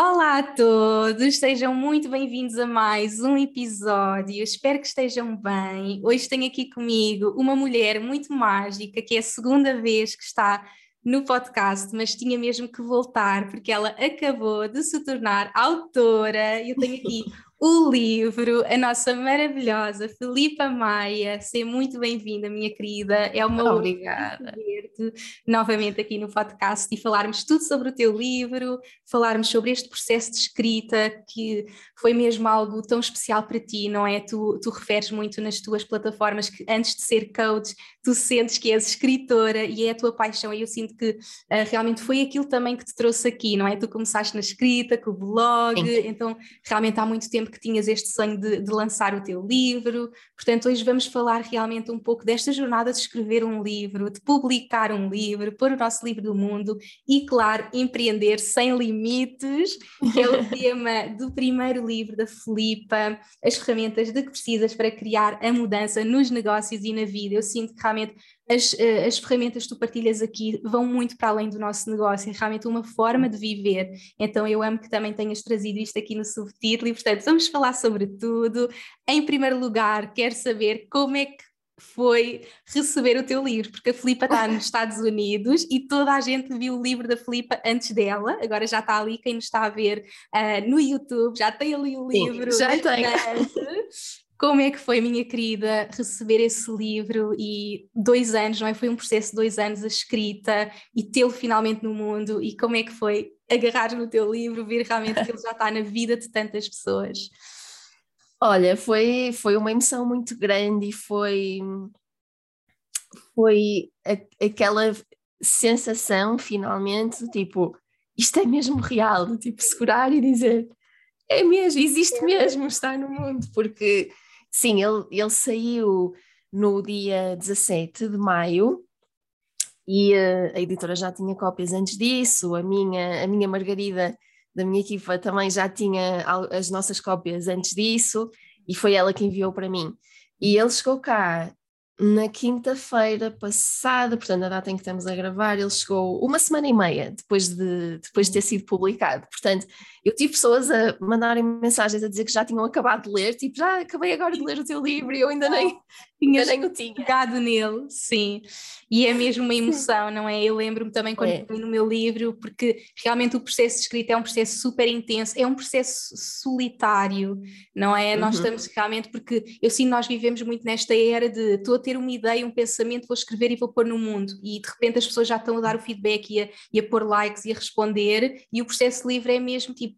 Olá a todos, sejam muito bem-vindos a mais um episódio. Espero que estejam bem. Hoje tenho aqui comigo uma mulher muito mágica, que é a segunda vez que está no podcast, mas tinha mesmo que voltar porque ela acabou de se tornar autora. Eu tenho aqui o livro, a nossa maravilhosa Filipa Maia. Seja muito bem-vinda, minha querida. É uma Obrigada. ver-te novamente aqui no podcast e falarmos tudo sobre o teu livro, falarmos sobre este processo de escrita que foi mesmo algo tão especial para ti, não é? Tu, tu referes muito nas tuas plataformas que antes de ser coach, tu sentes que és escritora e é a tua paixão. E eu sinto que uh, realmente foi aquilo também que te trouxe aqui, não é? Tu começaste na escrita, com o blog, Sim. então realmente há muito tempo que tinhas este sonho de, de, lançar o teu livro. Portanto, hoje vamos falar realmente um pouco desta jornada de escrever um livro, de publicar um livro, pôr o nosso livro do mundo e, claro, empreender sem limites, que é o tema do primeiro livro da Filipa, as ferramentas de que precisas para criar a mudança nos negócios e na vida. Eu sinto que realmente as, eh, as ferramentas que tu partilhas aqui vão muito para além do nosso negócio, é realmente uma forma de viver. Então eu amo que também tenhas trazido isto aqui no subtítulo e, portanto, vamos falar sobre tudo. Em primeiro lugar, quero saber como é que foi receber o teu livro, porque a Filipa está nos Estados Unidos e toda a gente viu o livro da Filipa antes dela, agora já está ali quem nos está a ver uh, no YouTube, já tem ali o livro. Sim, já tem. Como é que foi, minha querida, receber esse livro e dois anos, não é? Foi um processo de dois anos a escrita e tê-lo finalmente no mundo e como é que foi agarrar no teu livro, ver realmente que ele já está na vida de tantas pessoas? Olha, foi, foi uma emoção muito grande e foi, foi a, aquela sensação finalmente, tipo, isto é mesmo real, tipo, segurar e dizer, é mesmo, existe mesmo, está no mundo, porque Sim, ele, ele saiu no dia 17 de maio e uh, a editora já tinha cópias antes disso, a minha, a minha Margarida da minha equipa também já tinha as nossas cópias antes disso e foi ela que enviou para mim. E ele chegou cá na quinta-feira passada, portanto, a data em que estamos a gravar, ele chegou uma semana e meia depois de, depois de ter sido publicado. Portanto, eu tive pessoas a mandarem mensagens a dizer que já tinham acabado de ler, tipo, já acabei agora de ler o teu livro e eu ainda nem, Tinhas ainda nem o tinha. pegado nele, sim. E é mesmo uma emoção, não é? Eu lembro-me também quando é. no meu livro, porque realmente o processo de escrita é um processo super intenso, é um processo solitário, não é? Uhum. Nós estamos realmente, porque eu sinto nós vivemos muito nesta era de estou a ter uma ideia, um pensamento, vou escrever e vou pôr no mundo, e de repente as pessoas já estão a dar o feedback e a, e a pôr likes e a responder, e o processo livre é mesmo tipo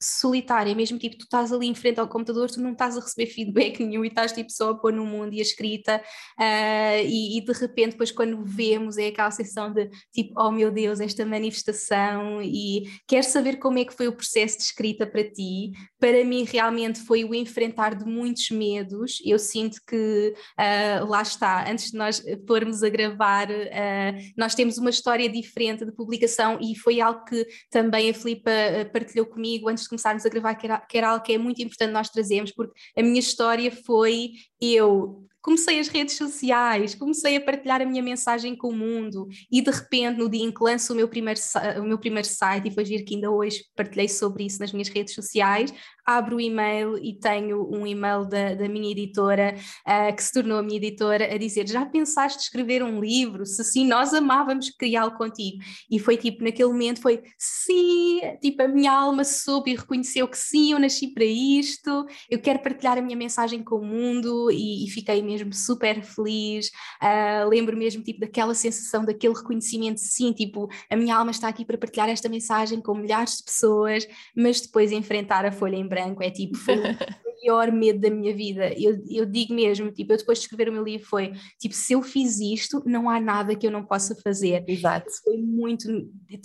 solitária, mesmo tipo, tu estás ali em frente ao computador, tu não estás a receber feedback nenhum e estás tipo só a pôr no mundo e a escrita uh, e, e, de repente depois quando vemos é aquela sensação de tipo, oh meu Deus, esta manifestação e quero saber como é que foi o processo de escrita para ti, para mim realmente foi o enfrentar de muitos medos, eu sinto que uh, lá está, antes de nós pormos a gravar, uh, nós temos uma história diferente de publicação e foi algo que também a Filipa partilhou comigo antes de começarmos a gravar, que era, que era algo que é muito importante nós trazermos, porque a minha história foi eu comecei as redes sociais, comecei a partilhar a minha mensagem com o mundo e de repente no dia em que lanço o meu primeiro, o meu primeiro site e foi vir que ainda hoje partilhei sobre isso nas minhas redes sociais, abro o e-mail e tenho um e-mail da, da minha editora, uh, que se tornou a minha editora, a dizer: Já pensaste escrever um livro? Se sim, nós amávamos criá-lo contigo. E foi tipo, naquele momento, foi sim, tipo, a minha alma soube e reconheceu que sim, eu nasci para isto, eu quero partilhar a minha mensagem com o mundo e, e fiquei mesmo mesmo super feliz, uh, lembro mesmo tipo daquela sensação, daquele reconhecimento, sim, tipo, a minha alma está aqui para partilhar esta mensagem com milhares de pessoas, mas depois enfrentar a folha em branco é tipo, foi maior medo da minha vida. Eu, eu digo mesmo, tipo, eu depois de escrever o meu livro foi, tipo, se eu fiz isto, não há nada que eu não possa fazer. Exato. Foi muito,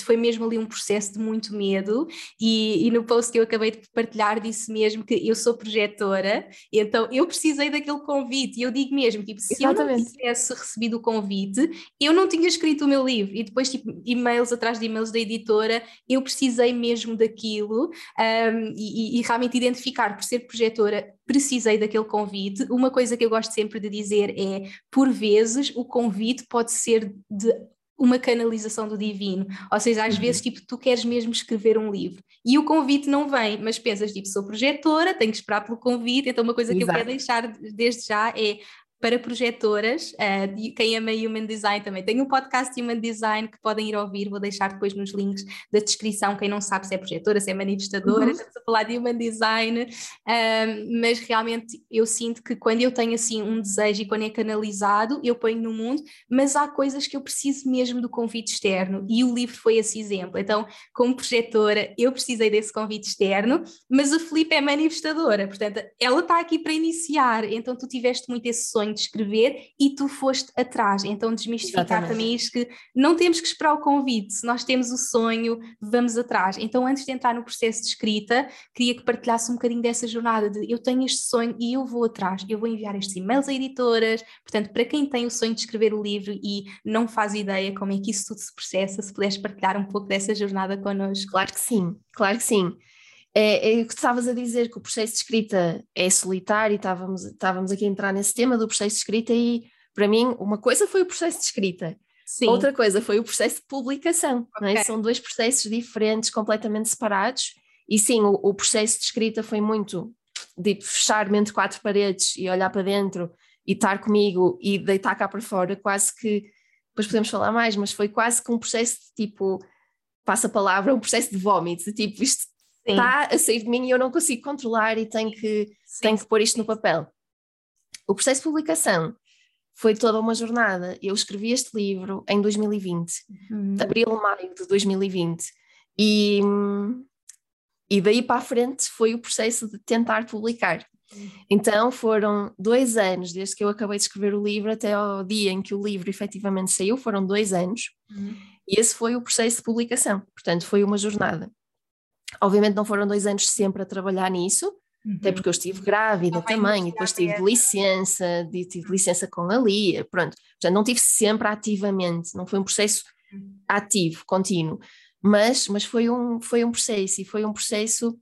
foi mesmo ali um processo de muito medo e, e no post que eu acabei de partilhar disse mesmo que eu sou projetora, então eu precisei daquele convite e eu digo mesmo, tipo, se Exatamente. eu não tivesse recebido o convite, eu não tinha escrito o meu livro e depois, tipo, e-mails atrás de e-mails da editora, eu precisei mesmo daquilo um, e, e realmente identificar por ser projetora precisei daquele convite. Uma coisa que eu gosto sempre de dizer é: por vezes, o convite pode ser de uma canalização do divino. Ou seja, às uhum. vezes, tipo, tu queres mesmo escrever um livro e o convite não vem, mas pensas, tipo, sou projetora, tenho que esperar pelo convite, então uma coisa que Exato. eu quero deixar desde já é para projetoras, uh, quem ama Human Design também tem um podcast de Human Design que podem ir ouvir, vou deixar depois nos links da descrição, quem não sabe se é projetora, se é manifestadora, uhum. estamos a falar de Human Design, uh, mas realmente eu sinto que quando eu tenho assim um desejo e quando é canalizado, eu ponho no mundo, mas há coisas que eu preciso mesmo do convite externo e o livro foi esse exemplo, então como projetora eu precisei desse convite externo, mas a Filipe é manifestadora, portanto ela está aqui para iniciar, então tu tiveste muito esse sonho de escrever e tu foste atrás. Então, desmistificar Exatamente. também isto que não temos que esperar o convite, se nós temos o sonho, vamos atrás. Então, antes de entrar no processo de escrita, queria que partilhasse um bocadinho dessa jornada de eu tenho este sonho e eu vou atrás, eu vou enviar estes e-mails a editoras. Portanto, para quem tem o sonho de escrever o livro e não faz ideia como é que isso tudo se processa, se puderes partilhar um pouco dessa jornada connosco. Claro que sim, claro que sim. É, é o que estavas a dizer, que o processo de escrita é solitário, e estávamos, estávamos aqui a entrar nesse tema do processo de escrita, e para mim, uma coisa foi o processo de escrita, Sim. outra coisa foi o processo de publicação, é? okay. é? são dois processos diferentes, completamente separados, e sim, o, o processo de escrita foi muito de fechar-me entre quatro paredes e olhar para dentro e estar comigo e deitar cá para fora, quase que, depois podemos falar mais, mas foi quase que um processo de tipo, passa a palavra, um processo de vómito, de tipo, isto está a sair de mim e eu não consigo controlar e tenho que, tenho que pôr isto no papel. O processo de publicação foi toda uma jornada. Eu escrevi este livro em 2020, uhum. abril, maio de 2020, e, e daí para a frente foi o processo de tentar publicar. Uhum. Então foram dois anos, desde que eu acabei de escrever o livro até ao dia em que o livro efetivamente saiu, foram dois anos, uhum. e esse foi o processo de publicação, portanto foi uma jornada. Obviamente não foram dois anos sempre a trabalhar nisso, uhum. até porque eu estive grávida não também, e depois tive licença, tive licença com a Lia, pronto. Portanto, não tive sempre ativamente, não foi um processo uhum. ativo, contínuo, mas, mas foi, um, foi um processo, e foi um processo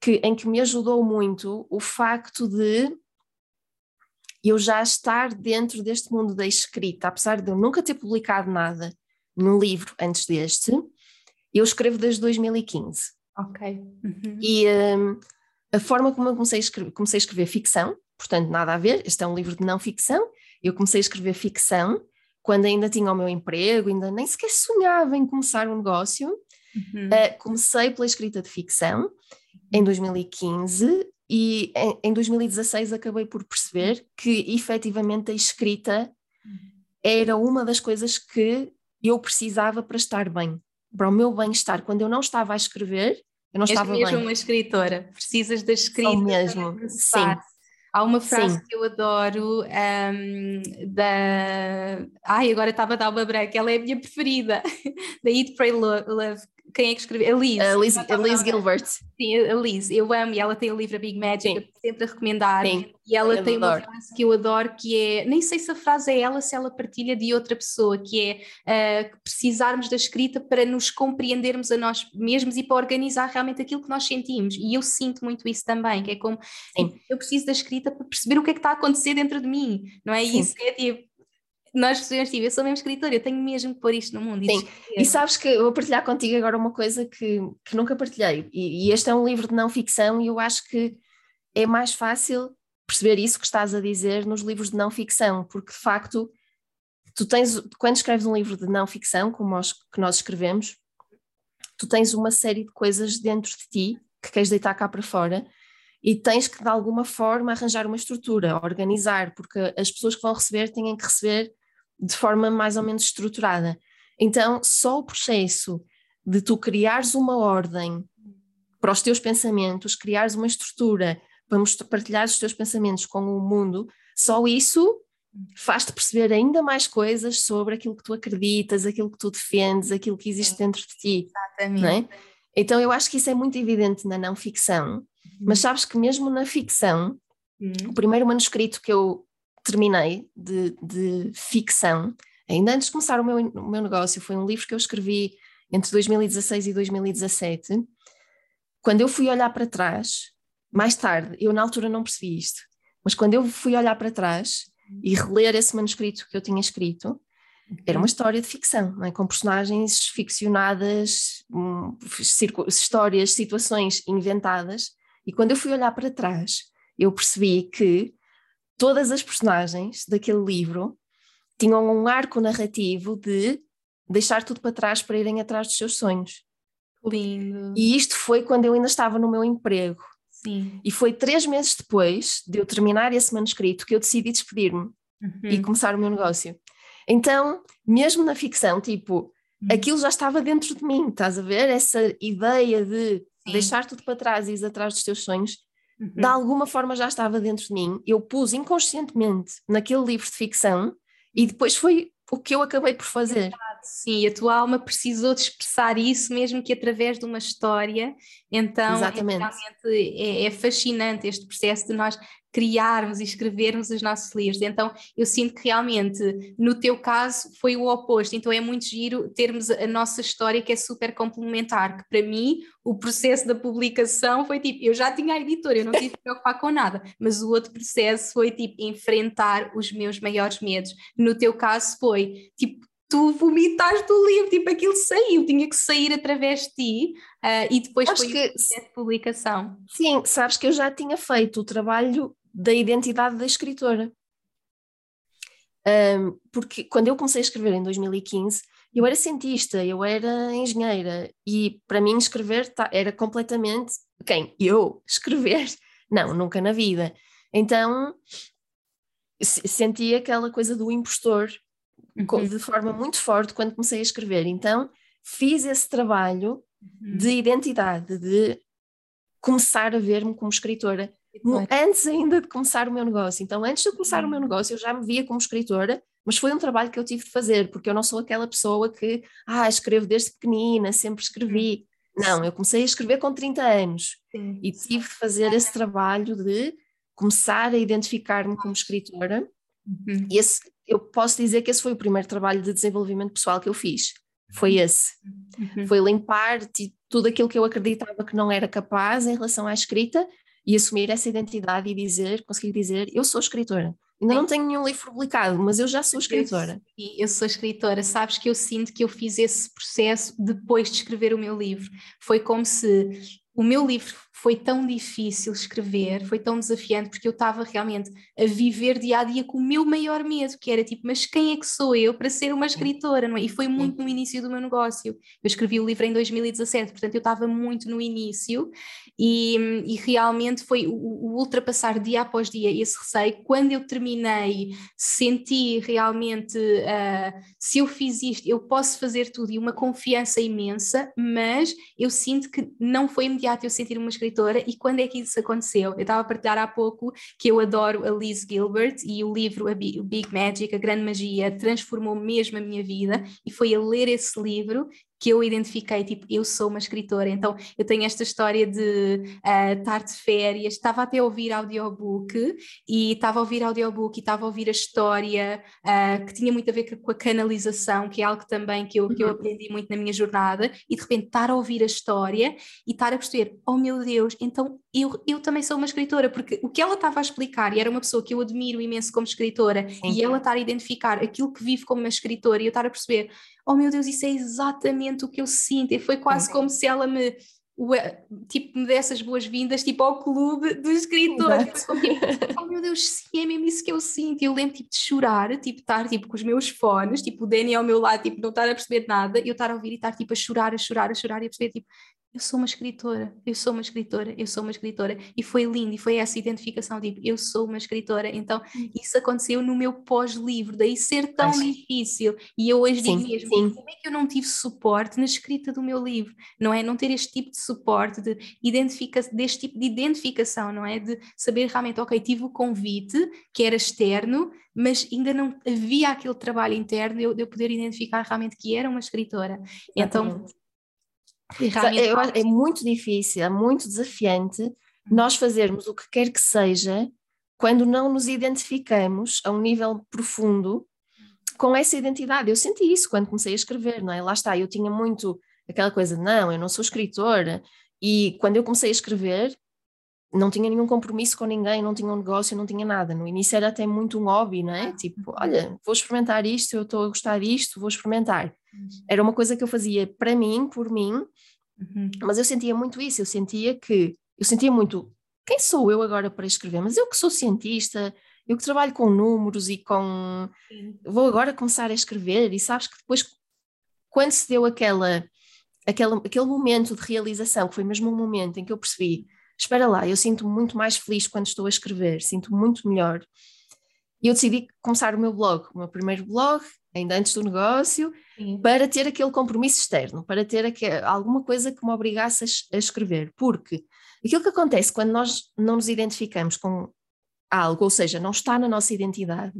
que, em que me ajudou muito o facto de eu já estar dentro deste mundo da escrita, apesar de eu nunca ter publicado nada no livro antes deste, eu escrevo desde 2015. Ok. Uhum. E um, a forma como eu comecei a, escrever, comecei a escrever ficção, portanto, nada a ver, este é um livro de não ficção. Eu comecei a escrever ficção quando ainda tinha o meu emprego, ainda nem sequer sonhava em começar um negócio. Uhum. Uh, comecei pela escrita de ficção em 2015 e em, em 2016 acabei por perceber que efetivamente a escrita uhum. era uma das coisas que eu precisava para estar bem para o meu bem-estar. Quando eu não estava a escrever, eu não És estava mesmo bem. uma escritora, precisas da escrita. Sou mesmo, sim. Há uma frase Sim. que eu adoro um, da. Ai, agora estava a dar uma branca, ela é a minha preferida, da Eat, Pray, Love, quem é que escreveu? A Liz. A Liz, a Liz Gilbert. Sim, a Liz. Eu amo e ela tem o livro A Big Magic, sempre a recomendar. Sim, e ela tem adoro. uma frase que eu adoro que é, nem sei se a frase é ela, se ela partilha de outra pessoa, que é uh, precisarmos da escrita para nos compreendermos a nós mesmos e para organizar realmente aquilo que nós sentimos. E eu sinto muito isso também, que é como Sim. eu preciso da escrita para perceber o que é que está a acontecer dentro de mim, não é? Sim. Isso é tipo nós percebemos, tipo, eu sou mesmo escritora, eu tenho mesmo que pôr isto no mundo. Sim, e sabes que eu vou partilhar contigo agora uma coisa que, que nunca partilhei, e, e, este é um livro de não ficção, e eu acho que é mais fácil perceber isso que estás a dizer nos livros de não ficção, porque de facto, tu tens, quando escreves um livro de não ficção, como os que nós escrevemos, tu tens uma série de coisas dentro de ti que queres deitar cá para fora, e tens que de alguma forma arranjar uma estrutura, organizar, porque as pessoas que vão receber têm que receber de forma mais ou menos estruturada. Então, só o processo de tu criares uma ordem para os teus pensamentos, criares uma estrutura para partilhar os teus pensamentos com o mundo, só isso faz-te perceber ainda mais coisas sobre aquilo que tu acreditas, aquilo que tu defendes, aquilo que existe dentro de ti. Exatamente. É? Então eu acho que isso é muito evidente na não ficção, uhum. mas sabes que mesmo na ficção, o primeiro manuscrito que eu terminei de, de ficção, ainda antes de começar o meu, o meu negócio, foi um livro que eu escrevi entre 2016 e 2017. Quando eu fui olhar para trás, mais tarde, eu na altura não percebi isto, mas quando eu fui olhar para trás e reler esse manuscrito que eu tinha escrito, era uma história de ficção, é? com personagens ficcionadas, um, histórias, situações inventadas. E quando eu fui olhar para trás, eu percebi que todas as personagens daquele livro tinham um arco narrativo de deixar tudo para trás para irem atrás dos seus sonhos. Lindo. E isto foi quando eu ainda estava no meu emprego. Sim. E foi três meses depois de eu terminar esse manuscrito que eu decidi despedir-me uhum. e começar o meu negócio. Então, mesmo na ficção, tipo, uhum. aquilo já estava dentro de mim, estás a ver? Essa ideia de Sim. deixar tudo para trás e ir atrás dos teus sonhos, uhum. de alguma forma já estava dentro de mim. Eu pus inconscientemente naquele livro de ficção e depois foi o que eu acabei por fazer. Sim, a tua alma precisou de expressar isso, mesmo que através de uma história. Então, Exatamente. É, realmente é, é fascinante este processo de nós criarmos e escrevermos os nossos livros. Então, eu sinto que realmente, no teu caso, foi o oposto. Então, é muito giro termos a nossa história que é super complementar, que para mim, o processo da publicação foi tipo, eu já tinha a editora, eu não tive que preocupar com nada, mas o outro processo foi tipo, enfrentar os meus maiores medos. No teu caso foi, tipo, tu vomitaste o livro, tipo, aquilo saiu, tinha que sair através de ti uh, e depois Acho foi que, a publicação. Sim, sabes que eu já tinha feito o trabalho da identidade da escritora. Um, porque quando eu comecei a escrever em 2015, eu era cientista, eu era engenheira e para mim escrever tá, era completamente quem? Eu escrever? Não, nunca na vida. Então senti aquela coisa do impostor uhum. de forma muito forte quando comecei a escrever. Então fiz esse trabalho uhum. de identidade, de começar a ver-me como escritora antes ainda de começar o meu negócio. Então, antes de começar o meu uhum. negócio, eu já me via como escritora, mas foi um trabalho que eu tive de fazer, porque eu não sou aquela pessoa que, ah, escrevo desde pequenina, sempre escrevi. Uhum. Não, eu comecei a escrever com 30 anos Sim. e tive de fazer esse trabalho de começar a identificar-me como escritora. Uhum. E esse, eu posso dizer que esse foi o primeiro trabalho de desenvolvimento pessoal que eu fiz. Foi esse. Uhum. Foi limpar tudo aquilo que eu acreditava que não era capaz em relação à escrita e assumir essa identidade e dizer, conseguir dizer, eu sou escritora. Ainda Sim. não tenho nenhum livro publicado, mas eu já sou escritora. E eu sou escritora. Sabes que eu sinto que eu fiz esse processo depois de escrever o meu livro. Foi como se o meu livro foi tão difícil escrever, foi tão desafiante, porque eu estava realmente a viver dia a dia com o meu maior medo, que era tipo, mas quem é que sou eu para ser uma escritora, não é? E foi muito no início do meu negócio. Eu escrevi o livro em 2017, portanto eu estava muito no início e, e realmente foi o, o, ultrapassar dia após dia esse receio. Quando eu terminei, senti realmente, uh, se eu fiz isto, eu posso fazer tudo e uma confiança imensa, mas eu sinto que não foi imediato eu sentir uma escritora escritora e quando é que isso aconteceu? Eu estava a partilhar há pouco que eu adoro a Liz Gilbert e o livro a Big Magic, A Grande Magia, transformou mesmo a minha vida e foi a ler esse livro que eu identifiquei, tipo, eu sou uma escritora, então eu tenho esta história de uh, estar de férias, estava até a ouvir audiobook e estava a ouvir audiobook e estava a ouvir a história uh, que tinha muito a ver com a canalização, que é algo também que eu, que eu uhum. aprendi muito na minha jornada, e de repente estar a ouvir a história e estar a perceber, oh meu Deus, então eu, eu também sou uma escritora, porque o que ela estava a explicar, e era uma pessoa que eu admiro imenso como escritora, Sim. e ela estar a identificar aquilo que vive como uma escritora, e eu estar a perceber, oh meu Deus, isso é exatamente o que eu sinto, e foi quase como se ela me tipo, me desse as boas-vindas tipo, ao clube dos escritores. Tipo, oh meu Deus, sim, é mesmo isso que eu sinto. Eu lembro tipo, de chorar, tipo, estar tipo, com os meus fones, tipo, o Danny ao meu lado, tipo, não estar a perceber nada, e eu estar a ouvir e estar tipo, a chorar, a chorar, a chorar, e a perceber, tipo, eu sou uma escritora, eu sou uma escritora, eu sou uma escritora. E foi lindo, e foi essa identificação, tipo, eu sou uma escritora. Então, hum. isso aconteceu no meu pós-livro, daí ser tão Acho... difícil. E eu hoje sim, digo mesmo, sim. como é que eu não tive suporte na escrita do meu livro? Não é? Não ter este tipo de suporte, de identifica deste tipo de identificação, não é? De saber realmente, ok, tive o convite, que era externo, mas ainda não havia aquele trabalho interno de eu, de eu poder identificar realmente que era uma escritora. Então, é, é muito difícil, é muito desafiante nós fazermos o que quer que seja quando não nos identificamos a um nível profundo com essa identidade. Eu senti isso quando comecei a escrever, não é? Lá está, eu tinha muito aquela coisa, não, eu não sou escritora. E quando eu comecei a escrever, não tinha nenhum compromisso com ninguém, não tinha um negócio, não tinha nada. No início era até muito um hobby, não é? Tipo, olha, vou experimentar isto, eu estou a gostar disto, vou experimentar. Uhum. Era uma coisa que eu fazia para mim, por mim, uhum. mas eu sentia muito isso, eu sentia que, eu sentia muito, quem sou eu agora para escrever? Mas eu que sou cientista, eu que trabalho com números e com, vou agora começar a escrever e sabes que depois, quando se deu aquela, aquela, aquele momento de realização, que foi mesmo um momento em que eu percebi, espera lá, eu sinto-me muito mais feliz quando estou a escrever, sinto-me muito melhor. E eu decidi começar o meu blog, o meu primeiro blog, ainda antes do negócio, Sim. para ter aquele compromisso externo, para ter aquele, alguma coisa que me obrigasse a, a, escrever. Porque aquilo que acontece quando nós não nos identificamos com algo, ou seja, não está na nossa identidade,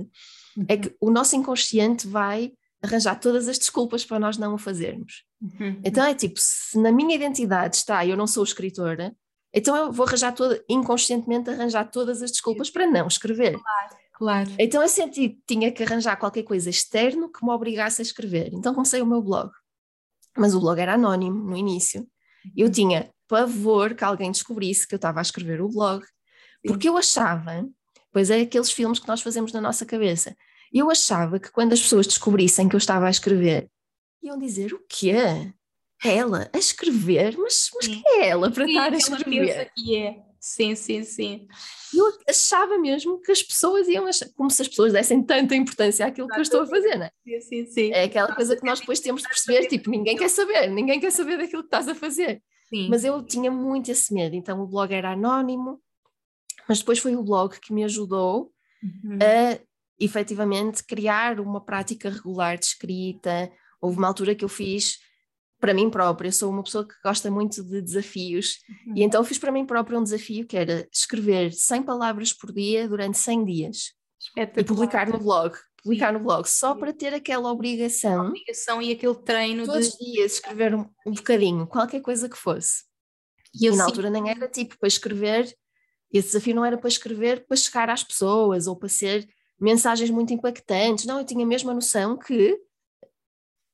uhum. é que o nosso inconsciente vai arranjar todas as desculpas para nós não o fazermos. Uhum. Então é tipo, se na minha identidade está eu não sou escritora, então eu vou arranjar toda, inconscientemente arranjar todas as desculpas para não escrever. Claro, claro. Então eu senti que tinha que arranjar qualquer coisa externo que me obrigasse a escrever. Então comecei o meu blog. Mas o blog era anónimo no início. Eu tinha pavor que alguém descobrisse que eu estava a escrever o blog, porque eu achava, pois é aqueles filmes que nós fazemos na nossa cabeça, eu achava que quando as pessoas descobrissem que eu estava a escrever, iam dizer o quê? Ela a escrever? Mas, mas quem é ela para sim, estar a escrever? que é. Sim, sim, sim. Eu achava mesmo que as pessoas iam achar, como se as pessoas dessem tanta importância àquilo que eu estou a fazer, não é? Sim, sim, sim. É aquela coisa que nós depois temos de perceber, tipo, ninguém quer saber, ninguém quer saber daquilo que estás a fazer. Sim. Mas eu tinha muito esse medo, então o blog era anónimo, mas depois foi o blog que me ajudou uhum. a efetivamente criar uma prática regular de escrita. Houve uma altura que eu fiz para mim própria, eu sou uma pessoa que gosta muito de desafios, uhum. e então fiz para mim própria um desafio que era escrever 100 palavras por dia durante 100 dias e publicar no blog. Publicar no blog, só para ter aquela obrigação. A obrigação e aquele treino todos os dias escrever um, um, bocadinho, qualquer coisa que fosse. E, e na altura nem era tipo para escrever, esse desafio não era para escrever para chegar às pessoas ou para ser mensagens muito impactantes, não, eu tinha mesmo a noção que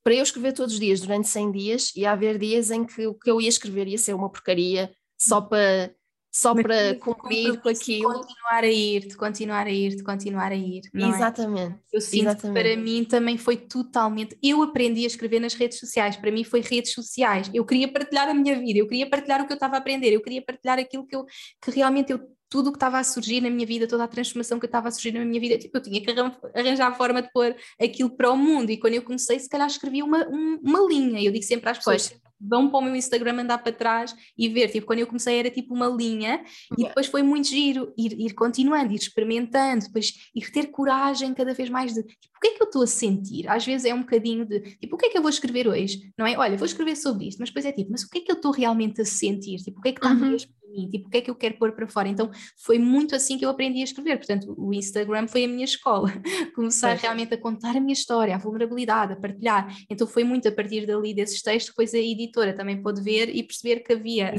para eu escrever todos os dias durante 100 dias, ia haver dias em que o que eu ia escrever ia ser uma porcaria só para só Mas para cumprir com aquilo. De continuar a ir, de continuar a ir, de continuar a ir. É? Exatamente. É? Eu sinto Exatamente. que para mim também foi totalmente. Eu aprendi a escrever nas redes sociais, para mim foi redes sociais. Eu queria partilhar a minha vida, eu queria partilhar o que eu estava a aprender, eu queria partilhar aquilo que, eu, que realmente eu tudo o que estava a surgir na minha vida, toda a transformação que estava a surgir na minha vida, tipo, eu tinha que arranjar a forma de pôr aquilo para o mundo. E quando eu comecei, se calhar escrevi uma, um, uma linha. Eu digo sempre às pessoas. Vão para o meu Instagram andar para trás e ver. Tipo, quando eu comecei era tipo uma linha, e depois foi muito giro ir, ir continuando, ir experimentando, depois ir ter coragem cada vez mais de tipo, o que é que eu estou a sentir? Às vezes é um bocadinho de tipo, o que é que eu vou escrever hoje? Não é? Olha, vou escrever sobre isto, mas depois é tipo, mas o que é que eu estou realmente a sentir? Tipo, o que é que está uhum. mesmo mim, tipo, o que é que eu quero pôr para fora? Então foi muito assim que eu aprendi a escrever, portanto o Instagram foi a minha escola, começar realmente a contar a minha história, a vulnerabilidade, a partilhar, então foi muito a partir dali desses textos, depois a editora também pôde ver e perceber que havia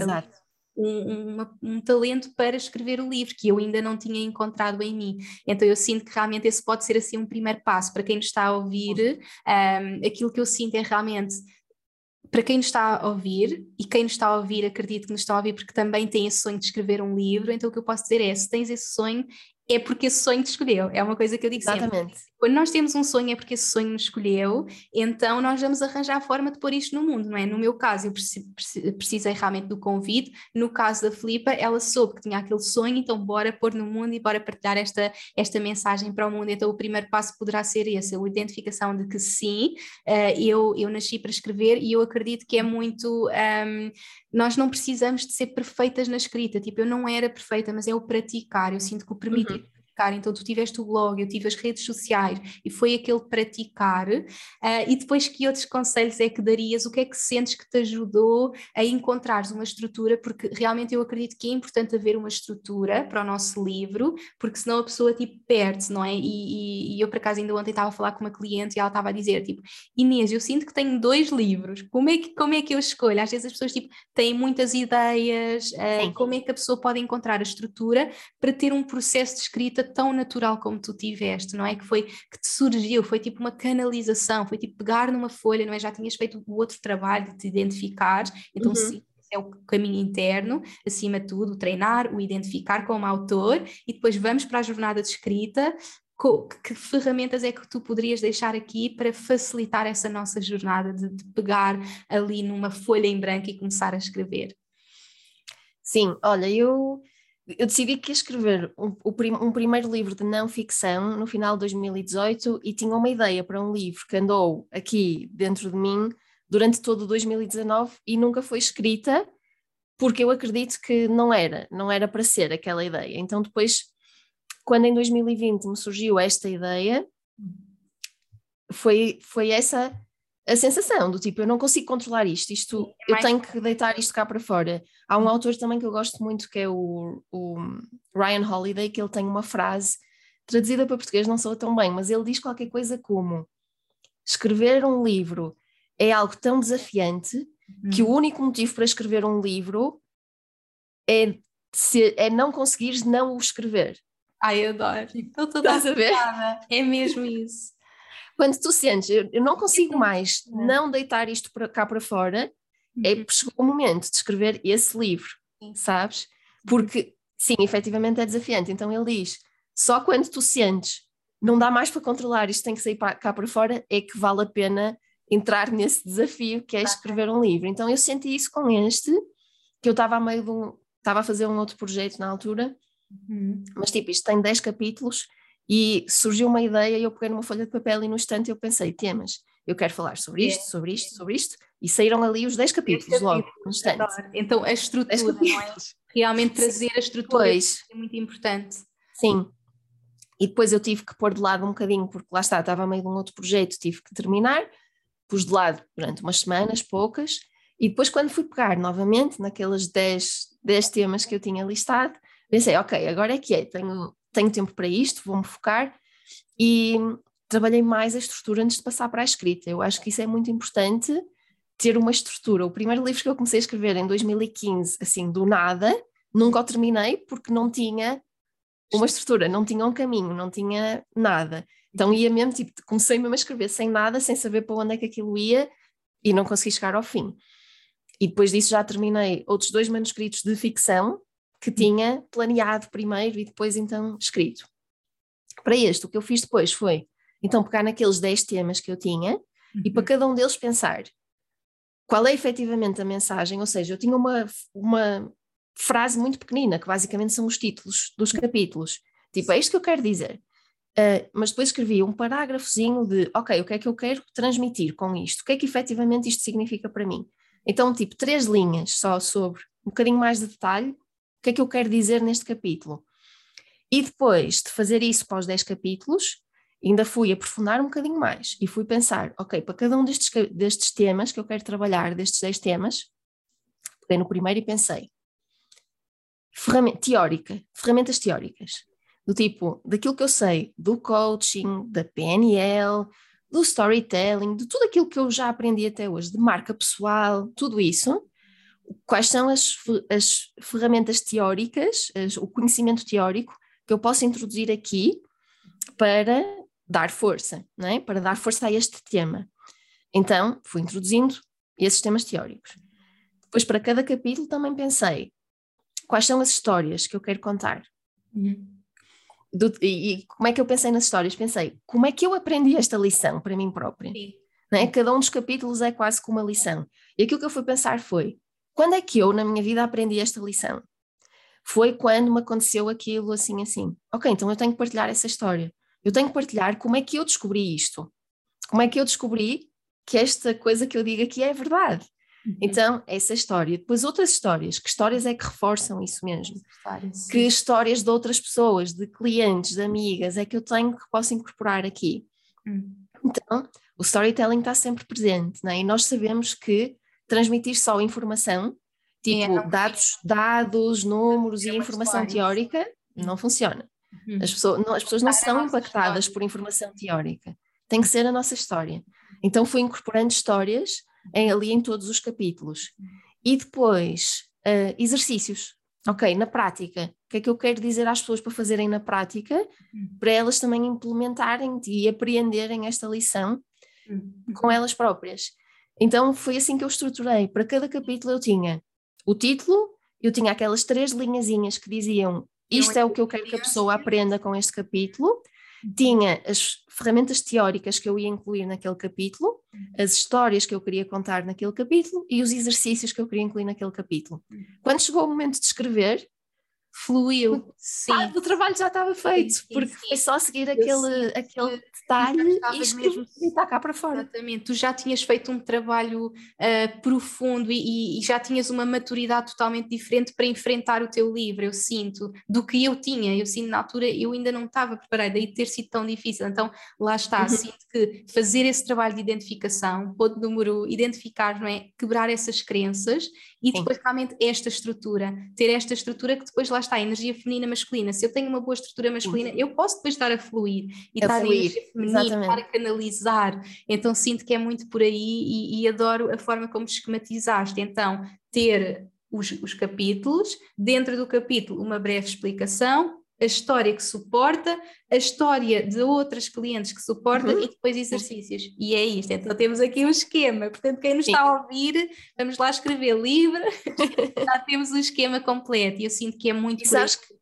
um, um, um, talento para escrever o livro que eu ainda não tinha encontrado em mim. Então eu sinto que realmente esse pode ser assim um primeiro passo para quem nos está a ouvir. Um, aquilo que eu sinto é realmente para quem nos está a ouvir, e quem nos está a ouvir, acredito que nos está a ouvir porque também tem esse sonho de escrever um livro, então o que eu posso dizer é, se tens esse sonho, é porque esse sonho te escolheu, é uma coisa que eu digo Exatamente. sempre. Quando nós temos um sonho é porque esse sonho nos escolheu, então nós vamos arranjar a forma de pôr isto no mundo, não é? No meu caso, eu precisei realmente do convite, no caso da Filipa, ela soube que tinha aquele sonho, então bora pôr no mundo e bora partilhar esta, esta mensagem para o mundo. Então o primeiro passo poderá ser esse, a identificação de que sim, uh, eu, eu nasci para escrever e eu acredito que é muito. Um, nós não precisamos de ser perfeitas na escrita, tipo, eu não era perfeita, mas é o praticar, eu sinto que o permitir uhum praticar. Então, tu tiveste o blog, eu tive as redes sociais e foi aquele praticar. Uh, e depois, que outros conselhos é que darias? O que é que sentes que te ajudou a encontrares uma estrutura? Porque realmente eu acredito que é importante haver uma estrutura para o nosso livro, porque senão a pessoa tipo perde-se, não é? E, e, e, eu, por acaso, ainda ontem estava a falar com uma cliente e ela estava a dizer: tipo, Inês, eu sinto que tenho dois livros, como é que, como é que eu escolho? Às vezes as pessoas tipo, têm muitas ideias, uh, como é que a pessoa pode encontrar a estrutura para ter um processo de escrita tão natural como tu tiveste, não é? Que foi que te surgiu, foi tipo uma canalização, foi tipo pegar numa folha, não é? Já tinhas feito o outro trabalho de te identificar, então uhum. sim, é o caminho interno, acima de tudo, treinar, o identificar como autor e depois vamos para a jornada de escrita. Que ferramentas é que tu poderias deixar aqui para facilitar essa nossa jornada de, de pegar ali numa folha em branco e começar a escrever? Sim, olha, eu eu decidi que ia escrever um, um, primeiro livro de não ficção no final de 2018 e tinha uma ideia para um livro que andou aqui dentro de mim durante todo 2019 e nunca foi escrita porque eu acredito que não era, não era para ser aquela ideia. Então depois, quando em 2020 me surgiu esta ideia, foi, foi essa a sensação do tipo, eu não consigo controlar isto, isto é eu tenho que deitar isto cá para fora. Há um autor também que eu gosto muito que é o, o Ryan Holiday, que ele tem uma frase traduzida para português não soa tão bem, mas ele diz qualquer coisa como escrever um livro é algo tão desafiante que o uhum. único motivo para escrever um livro é, se, é não conseguires não o escrever. Ai, eu adoro. Estou toda a ver? É mesmo isso. Quando tu sentes, eu, eu não consigo mais é. não deitar isto para cá para fora, é uhum. chegou o momento de escrever esse livro, sabes? Porque, sim, efetivamente é desafiante. Então ele diz: só quando tu sentes, não dá mais para controlar, isto tem que sair para, cá para fora, é que vale a pena entrar nesse desafio que é escrever um livro. Então eu senti isso com este, que eu estava a meio de um. Estava a fazer um outro projeto na altura, uhum. mas tipo, isto tem 10 capítulos e surgiu uma ideia e eu peguei numa folha de papel e no instante eu pensei, temas, eu quero falar sobre isto, sobre isto, sobre isto, e saíram ali os 10 capítulos logo, no instante. Então a estrutura, é? realmente trazer a estrutura pois, é muito importante. Sim, e depois eu tive que pôr de lado um bocadinho, porque lá está, estava meio de um outro projeto, tive que terminar, pus de lado durante umas semanas, poucas, e depois quando fui pegar novamente naqueles 10, 10 temas que eu tinha listado, pensei, ok, agora é que é, tenho tenho tempo para isto, vou-me focar e trabalhei mais a estrutura antes de passar para a escrita. Eu acho que isso é muito importante, ter uma estrutura. O primeiro livro que eu comecei a escrever em 2015, assim, do nada, nunca o terminei porque não tinha uma estrutura, não tinha um caminho, não tinha nada. Então ia mesmo, tipo, comecei mesmo a escrever sem nada, sem saber para onde é que aquilo ia e não consegui chegar ao fim. E depois disso já terminei outros dois manuscritos de ficção, que tinha planeado primeiro e depois então escrito. Para este, o que eu fiz depois foi então pegar naqueles 10 temas que eu tinha uhum. e para uhum. cada um deles pensar qual é efetivamente a mensagem, ou seja, eu tinha uma, uma frase muito pequenina, que basicamente são os títulos dos capítulos. Tipo, é isto que eu quero dizer. Uh, mas depois escrevi um parágrafozinho de, ok, o que é que eu quero transmitir com isto? O que é que efetivamente isto significa para mim? Então, tipo, três linhas só sobre um bocadinho mais de detalhe que é que eu quero dizer neste capítulo? E depois de fazer isso para os 10 capítulos, ainda fui aprofundar um bocadinho mais e fui pensar, ok, para cada um destes, destes temas que eu quero trabalhar, destes 10 temas, peguei no primeiro e pensei, ferramenta teórica, ferramentas teóricas, do tipo, daquilo que eu sei do coaching, da PNL, do storytelling, de tudo aquilo que eu já aprendi até hoje, de marca pessoal, tudo isso, quais são as, as ferramentas teóricas, as, o conhecimento teórico que eu posso introduzir aqui para dar força, não é? para dar força a este tema. Então, fui introduzindo esses temas teóricos. Depois, para cada capítulo, também pensei quais são as histórias que eu quero contar. Uhum. do, e, e, como é que eu pensei nas histórias? Pensei, como é que eu aprendi esta lição para mim própria? Sim. é Cada um dos capítulos é quase como uma lição. E aquilo que eu fui pensar foi, quando é que eu, na minha vida, aprendi esta lição? Foi quando me aconteceu aquilo assim, assim. Ok, então eu tenho que partilhar essa história. Eu tenho que partilhar como é que eu descobri isto. Como é que eu descobri que esta coisa que eu digo aqui é verdade. Uhum. Então, essa história. Depois, outras histórias. Que histórias é que reforçam isso mesmo? Histórias, que histórias de outras pessoas, de clientes, de amigas, é que eu tenho que posso incorporar aqui? Uhum. Então, o storytelling está sempre presente, né? e nós sabemos que transmitir só informação, tipo é, dados, dados, números é e informação teórica, não funciona. Uhum. As, pessoas, não, as pessoas não são impactadas por informação teórica. Tem que ser a nossa história. Então, fui incorporando histórias em, ali em todos os capítulos. E depois, uh, exercícios. Ok, na prática, o que é que eu quero dizer às pessoas para fazerem na prática, para elas também implementarem e apreenderem esta lição com elas próprias. Então foi assim que eu estruturei. Para cada capítulo eu tinha o título, eu tinha aquelas três linhazinhas que diziam isto é o que eu quero que a pessoa aprenda com este capítulo, tinha as ferramentas teóricas que eu ia incluir naquele capítulo, as histórias que eu queria contar naquele capítulo e os exercícios que eu queria incluir naquele capítulo. Quando chegou o momento de escrever, fluiu. Sim. o trabalho já estava feito, sim, porque sim. foi só seguir aquele, aquele detalhe e escrever e está cá para fora. Exatamente, tu já tinhas feito um trabalho uh, profundo e, e, já tinhas uma maturidade totalmente diferente para enfrentar o teu livro, eu sinto, do que eu tinha. Eu sinto na altura, eu ainda não estava preparada, daí ter sido tão difícil. Então, lá está, uhum. sinto que fazer esse trabalho de identificação, ponto número, identificar, não é? Quebrar essas crenças e depois realmente esta estrutura, ter esta estrutura que depois lá está, a energia feminina masculina. Se eu tenho uma boa estrutura masculina, Sim. eu posso depois estar a fluir e a estar fluir. a energia feminina, estar a canalizar. Então sinto que é muito por aí e, e adoro a forma como esquematizaste. Então, ter os, os capítulos, dentro do capítulo, uma breve explicação, a história que suporta, a história de outras clientes que suportam uhum. e depois exercícios. E é isto. Então temos aqui um esquema. Portanto, quem nos Sim. está a ouvir, vamos lá escrever livre, já temos o esquema completo. E eu sinto que é muito. Sabes que...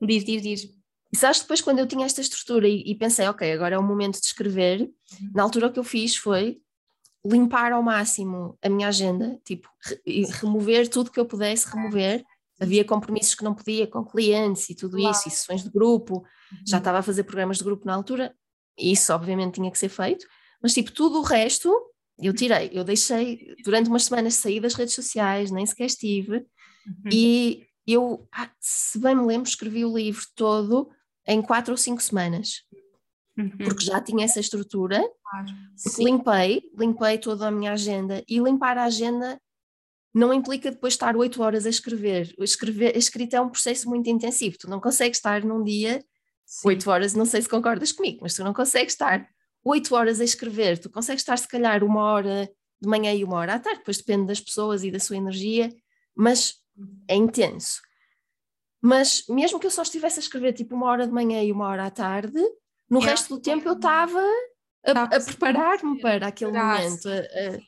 Diz, diz, diz. E sabes, depois quando eu tinha esta estrutura e, e, pensei, ok, agora é o momento de escrever, uhum. na altura o que eu fiz foi limpar ao máximo a minha agenda, tipo, re remover tudo que eu pudesse remover havia compromissos que não podia com clientes e tudo isso, e sessões de grupo, uhum. já estava a fazer programas de grupo na altura, e isso obviamente tinha que ser feito, mas tipo, tudo o resto eu tirei, eu deixei durante umas semanas sair das redes sociais, nem sequer estive, uhum. e eu, ah, se bem me lembro, escrevi o livro todo em quatro ou cinco semanas. Uhum. Porque já tinha essa estrutura, claro. limpei, limpei toda a minha agenda e limpar a agenda não implica depois estar oito horas a escrever. escrever. A escrita é um processo muito intensivo, tu não consegues estar num dia oito horas, não sei se concordas comigo, mas tu não consegues estar oito horas a escrever, tu consegues estar se calhar uma hora de manhã e uma hora à tarde, depois depende das pessoas e da sua energia, mas é intenso. Mas mesmo que eu só estivesse a escrever tipo uma hora de manhã e uma hora à tarde, no é. resto do tempo eu estava a, a preparar-me para aquele momento.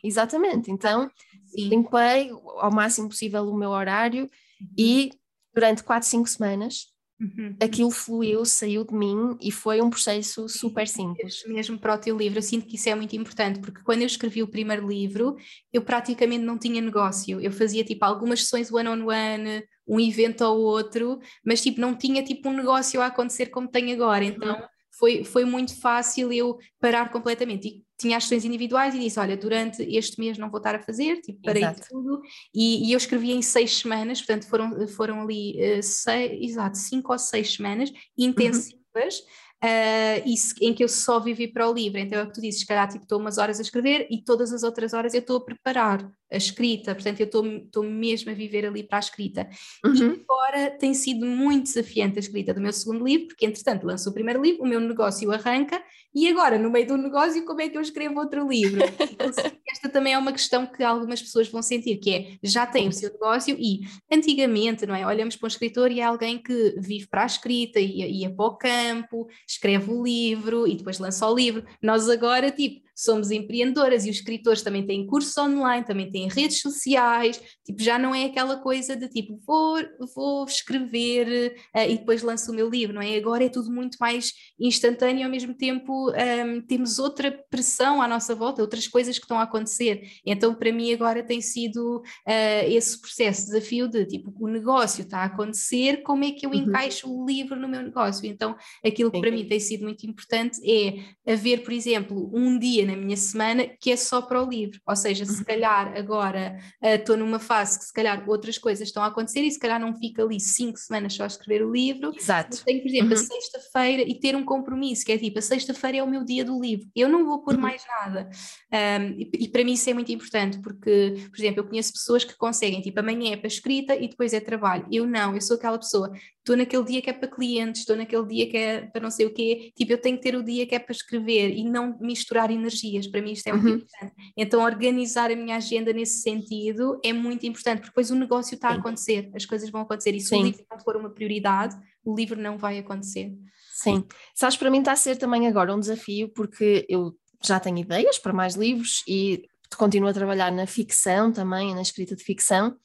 exatamente. Então, Sim. limpei ao máximo possível o meu horário uhum. e durante quatro, cinco semanas Uhum. Aquilo fluiu, saiu de mim e foi um processo super simples. Mesmo para o teu livro, eu sinto que isso é muito importante, porque quando eu escrevi o primeiro livro, eu praticamente não tinha negócio. Eu fazia tipo algumas sessões one-on-one, -on -one, um evento ou outro, mas tipo não tinha tipo um negócio a acontecer como tem agora. Então uhum foi, foi muito fácil eu parar completamente. E tinha as sessões individuais e disse: Olha, durante este mês não vou estar a fazer, tipo, parei exato. tudo. E, e, eu escrevi em seis semanas, portanto, foram, foram ali uh, seis, exato, cinco ou seis semanas intensivas. Uhum uh, em que eu só vivi para o livro. Então é o que tu dizes, se calhar tipo, estou umas horas a escrever e todas as outras horas eu estou a preparar a escrita, portanto eu estou mesmo a viver ali para a escrita. Uhum. E agora tem sido muito desafiante a escrita do meu segundo livro, porque entretanto lançou o primeiro livro, o meu negócio arranca e agora no meio do negócio como é que eu escrevo outro livro? Então, esta também é uma questão que algumas pessoas vão sentir, que é, já tem o seu negócio e antigamente, não é, olhamos para um escritor e é alguém que vive para a escrita, ia, ia para o campo, escreve o livro e depois lança o livro. Nós agora, tipo, somos empreendedoras e os escritores também têm cursos online, também têm redes sociais, tipo, já não é aquela coisa de tipo, vou, vou escrever uh, e depois lanço o meu livro, não é? Agora é tudo muito mais instantâneo e ao mesmo tempo um, temos outra pressão à nossa volta, outras coisas que estão a acontecer. Então, para mim, agora tem sido uh, esse processo, desafio de tipo, o negócio está a acontecer, como é que eu uhum. encaixo o livro no meu negócio? Então, aquilo que Sim. para mim tem sido muito importante é haver, por exemplo, um dia na minha semana que é só para o livro, ou seja, se uhum. calhar agora uh, estou numa fase que se calhar outras coisas estão a acontecer e se calhar não fica ali cinco semanas só a escrever o livro. Exato. Tenho, por exemplo, uhum. a sexta-feira e ter um compromisso, que é tipo, a sexta-feira é o meu dia do livro, eu não vou pôr uhum. mais nada. Um, e, e, para mim isso é muito importante, porque, por exemplo, eu conheço pessoas que conseguem, tipo, amanhã é para escrita e depois é trabalho. Eu não, eu sou aquela pessoa, estou naquele dia que é para clientes, estou naquele dia que é para não sei o quê, tipo, eu tenho que ter o dia que é para escrever e não misturar energias, para mim isto é muito uhum. importante. Então, organizar a minha agenda nesse sentido é muito importante, porque depois o negócio está a acontecer, as coisas vão acontecer, e se Sim. o livro não for uma prioridade, o livro não vai acontecer. Sim, sabes, para mim está a ser também agora um desafio, porque eu já tenho ideias para mais livros e continuo a trabalhar na ficção também, na escrita de ficção,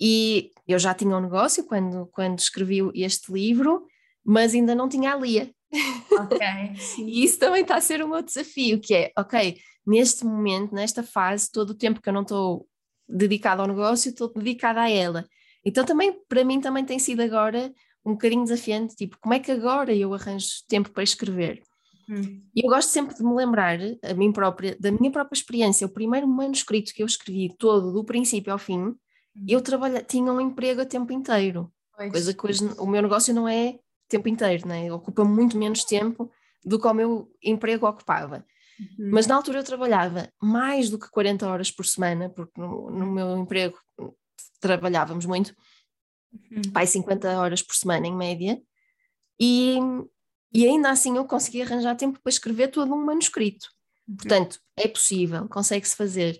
e eu já tinha um negócio quando, quando escrevi este livro, mas ainda não tinha a Lia. Ok. e isso também está a ser um outro desafio, que é, ok, neste momento, nesta fase, todo o tempo que eu não estou dedicada ao negócio, estou dedicada a ela. Então também, para mim, também tem sido agora um bocadinho desafiante, tipo, como é que agora eu arranjo tempo para escrever? Hum. E eu gosto sempre de me lembrar a mim própria, da minha própria experiência, o primeiro manuscrito que eu escrevi todo, do princípio ao fim, hum. Eu trabalha, tinha um emprego a tempo inteiro, pois. coisa que hoje o meu negócio não é tempo inteiro, né? ocupa muito menos tempo do que o meu emprego ocupava. Uhum. Mas na altura eu trabalhava mais do que 40 horas por semana, porque no, no meu emprego trabalhávamos muito, uhum. pai 50 horas por semana em média, e, e ainda assim eu consegui arranjar tempo para escrever todo um manuscrito. Uhum. Portanto, é possível, consegue-se fazer.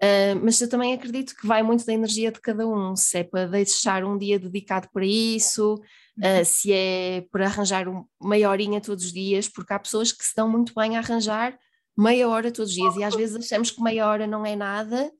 Uh, mas eu também acredito que vai muito da energia de cada um, se é para deixar um dia dedicado para isso, uh, se é para arranjar um, meia horinha todos os dias, porque há pessoas que se dão muito bem a arranjar meia hora todos os dias e às vezes achamos que meia hora não é nada,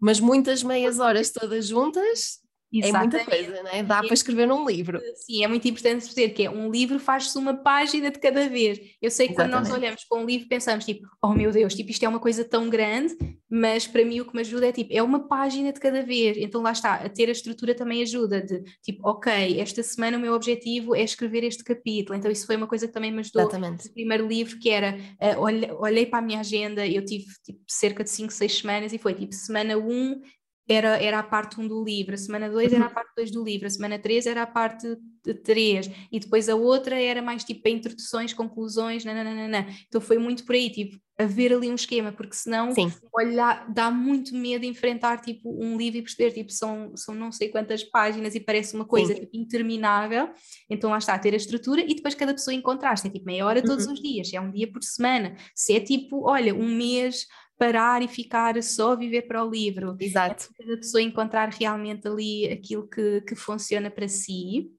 mas muitas meias horas todas juntas Exatamente. É muita coisa, não é? Dá para escrever num livro. Sim, é muito importante dizer que é um livro faz-se uma página de cada vez. Eu sei que Exatamente. quando nós olhamos para um livro pensamos tipo, oh meu Deus, tipo, isto é uma coisa tão grande, mas para mim o que me ajuda é tipo, é uma página de cada vez. Então lá está, a ter a estrutura também ajuda de tipo, ok, esta semana o meu objetivo é escrever este capítulo. Então isso foi uma coisa que também me ajudou Exatamente. no primeiro livro, que era, uh, olhei, olhei para a minha agenda, eu tive tipo, cerca de 5, 6 semanas e foi tipo, semana 1 um, era, era a parte 1 do livro, a semana 2 era a uhum. parte 2 do livro, a semana 3 era a parte 3, e depois a outra era mais tipo introduções, conclusões, nananana. Então foi muito por aí, tipo, haver ali um esquema, porque senão olha, dá muito medo enfrentar tipo um livro e perceber, tipo, são, são não sei quantas páginas e parece uma coisa tipo, interminável, então lá está, ter a estrutura e depois cada pessoa encontrar, se é tipo meia hora todos uhum. os dias, se é um dia por semana, se é tipo, olha, um mês parar e ficar só a viver para o livro. Exato. É cada pessoa encontrar realmente ali aquilo que, que funciona para si.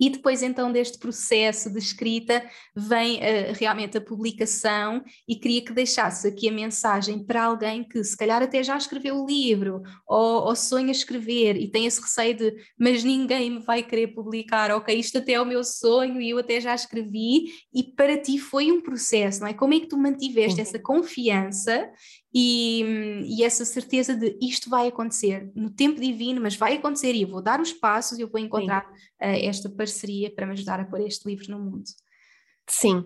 E depois, então, deste processo de escrita, vem uh, realmente a publicação, e queria que deixasse aqui a mensagem para alguém que, se calhar, até já escreveu o livro, ou, ou sonha escrever, e tem esse receio de, mas ninguém me vai querer publicar, ok, isto até é o meu sonho, e eu até já escrevi, e para ti foi um processo, não é? Como é que tu mantiveste Sim. essa confiança e, e, essa certeza de isto vai acontecer no tempo divino, mas vai acontecer e eu vou dar os passos e eu vou encontrar uh, esta parceria para me ajudar a pôr este livro no mundo. Sim.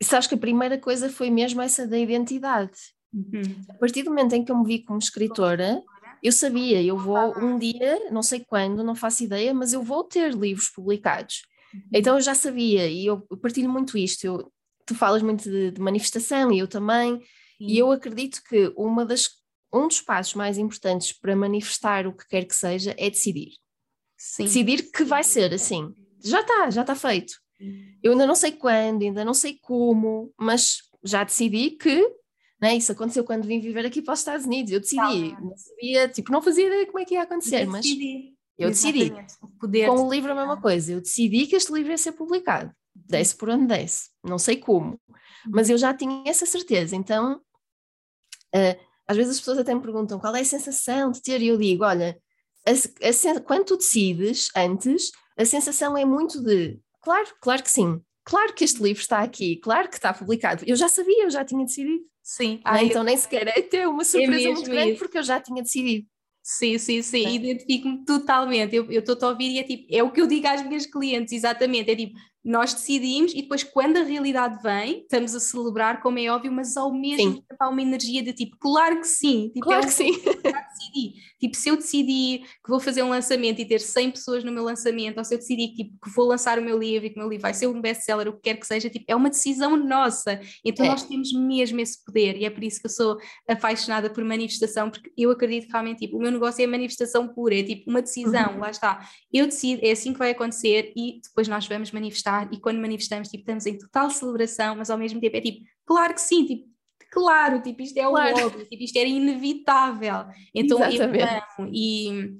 Sabes que a primeira coisa foi mesmo essa da identidade. Uhum. A partir do momento em que eu me vi como escritora, eu sabia, eu vou um dia, não sei quando, não faço ideia, mas eu vou ter livros publicados. Uhum. Então eu já sabia e eu partilho muito isto. Eu, tu falas muito de, de manifestação e eu também. E eu acredito que uma das, um dos passos mais importantes para manifestar o que quer que seja é decidir. Sim. Decidir que vai ser assim. Já está, já está feito. Eu ainda não sei quando, ainda não sei como, mas já decidi que né, isso aconteceu quando vim viver aqui para os Estados Unidos. Eu decidi, tá. não sabia, tipo, não fazia ideia como é que ia acontecer, mas eu decidi. Poder Com o livro a mesma coisa, eu decidi que este livro ia ser publicado. Desce por onde desce, não sei como, mas eu já tinha essa certeza, então uh, às vezes as pessoas até me perguntam qual é a sensação de ter, e eu digo, olha, a, a, quando tu decides antes, a sensação é muito de, claro, claro que sim, claro que este livro está aqui, claro que está publicado. Eu já sabia, eu já tinha decidido. Sim. Ah, então nem sequer é ter uma surpresa é muito grande isso. porque eu já tinha decidido. Sim, sim, sim, é. identifico-me totalmente. Eu estou a ouvir e é tipo, é o que eu digo às minhas clientes, exatamente. É tipo, nós decidimos e depois, quando a realidade vem, estamos a celebrar, como é óbvio, mas ao mesmo tempo há uma energia de tipo, claro que sim. Tipo, claro é que sim. decidi. Tipo, se eu decidi que vou fazer um lançamento e ter 100 pessoas no meu lançamento, ou se eu decidi que, tipo, que vou lançar o meu livro e que o meu livro vai ser um best-seller, o que quer que seja, tipo, é uma decisão nossa. Então é. nós temos mesmo esse poder e é por isso que eu sou apaixonada por manifestação, porque eu acredito que realmente, tipo, o meu negócio é manifestação pura, é tipo uma decisão, uhum. lá está. Eu decido, é assim que vai acontecer e depois nós vamos manifestar manifestar e quando manifestamos, tipo, estamos em total celebração, mas ao mesmo tempo é tipo, claro que sim, tipo, claro, tipo, isto é claro. o óbvio, tipo, isto era inevitável. Então, então e,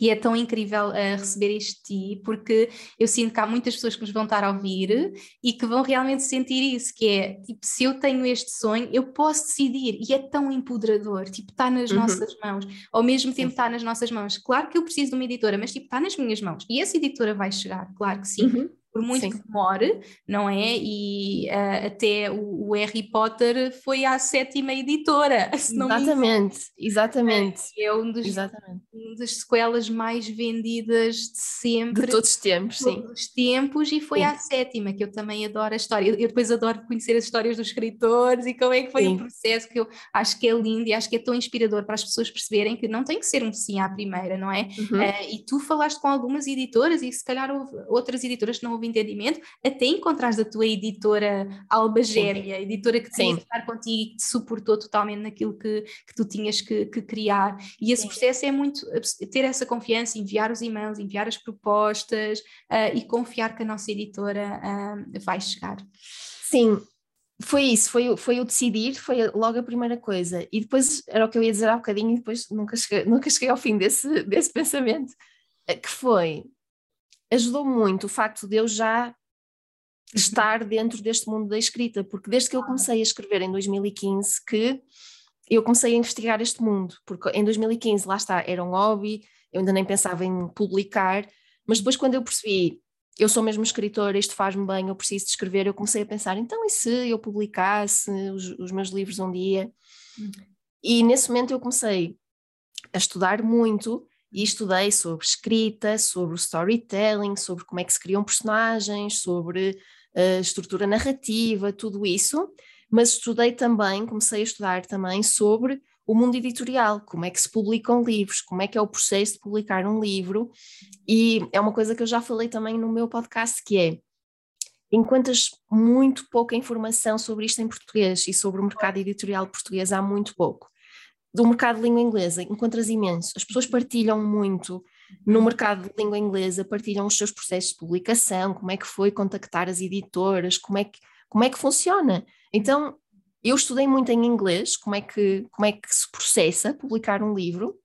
e é tão incrível uh, receber isto de ti, porque eu sinto que há muitas pessoas que nos vão estar a ouvir e que vão realmente sentir isso, que é, tipo, se eu tenho este sonho, eu posso decidir, e é tão empoderador, tipo, está nas uhum. nossas mãos, ao mesmo tempo está nas nossas mãos. Claro que eu preciso de uma editora, mas, tipo, está nas minhas mãos, e essa editora vai chegar, claro que sim. Uhum por muito Sim. que demore, não é? E uh, até o, o, Harry Potter foi à sétima editora. exatamente, exatamente. É um dos, exatamente. uma das sequelas mais vendidas de sempre. De todos os tempos, sim. todos os tempos, e foi sim. à sétima, que eu também adoro a história. Eu, eu, depois adoro conhecer as histórias dos escritores e como é que foi sim. o processo, que eu acho que é lindo e acho que é tão inspirador para as pessoas perceberem que não tem que ser um sim à primeira, não é? Uhum. Uh, e tu falaste com algumas editoras e se calhar outras editoras que não houve entendimento, até encontrares a tua editora albagéria, a editora que que estar contigo e que te suportou totalmente naquilo que, que tu tinhas que, que criar. E esse Sim. processo é muito ter essa confiança, enviar os e-mails, enviar as propostas uh, e confiar que a nossa editora uh, vai chegar. Sim, foi isso, foi, foi o decidir, foi logo a primeira coisa. E depois era o que eu ia dizer há bocadinho, e depois nunca cheguei, nunca cheguei ao fim desse, desse pensamento, eh, que foi ajudou muito o facto de eu já estar dentro deste mundo da escrita, porque desde que eu comecei a escrever em 2015 que eu comecei a investigar este mundo, porque em 2015 lá está, era um hobby, eu ainda nem pensava em publicar, mas depois quando eu percebi, eu sou mesmo escritora, isto faz-me bem, eu preciso de escrever, eu comecei a pensar, então e se eu publicasse os, os meus livros um dia? Uhum. E nesse momento eu comecei a estudar muito e estudei sobre escrita, sobre storytelling, sobre como é que se criam personagens, sobre uh, estrutura narrativa, tudo isso, mas estudei também, comecei a estudar também sobre o mundo editorial, como é que se publicam livros, como é que é o processo de publicar um livro, e é uma coisa que eu já falei também no meu podcast, que é encontras muito pouca informação sobre isto em português e sobre o mercado editorial português há muito pouco do mercado de língua inglesa, encontras imenso. As pessoas partilham muito no uhum. mercado de língua inglesa, partilham os seus processos de publicação, como é que foi contactar as editoras, como é que, como é que funciona. Então, eu estudei muito em inglês, como é que, como é que se processa publicar um livro.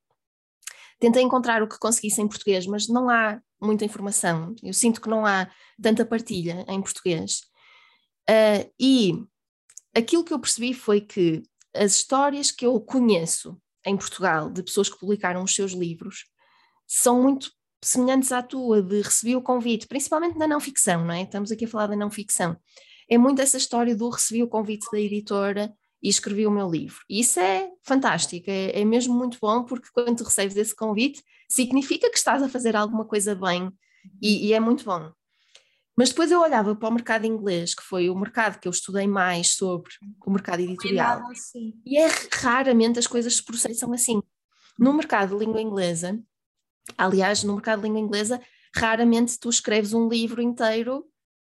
Tentei encontrar o que conseguisse em português, mas não há muita informação. Eu sinto que não há tanta partilha em português. Uh, e aquilo que eu percebi foi que as histórias que eu conheço em Portugal de pessoas que publicaram os seus livros são muito semelhantes à tua, de receber o convite, principalmente na não ficção, não é? Estamos aqui a falar da não ficção. É muito essa história do recebi o convite da editora e escrevi o meu livro. E isso é fantástico, é, é mesmo muito bom, porque quando recebes esse convite, significa que estás a fazer alguma coisa bem e, e é muito bom. Mas depois eu olhava para o mercado inglês, que foi o mercado que eu estudei mais sobre o mercado editorial, assim. e é raramente as coisas se processam assim. No mercado de língua inglesa, aliás, no mercado de língua inglesa, raramente tu escreves um livro inteiro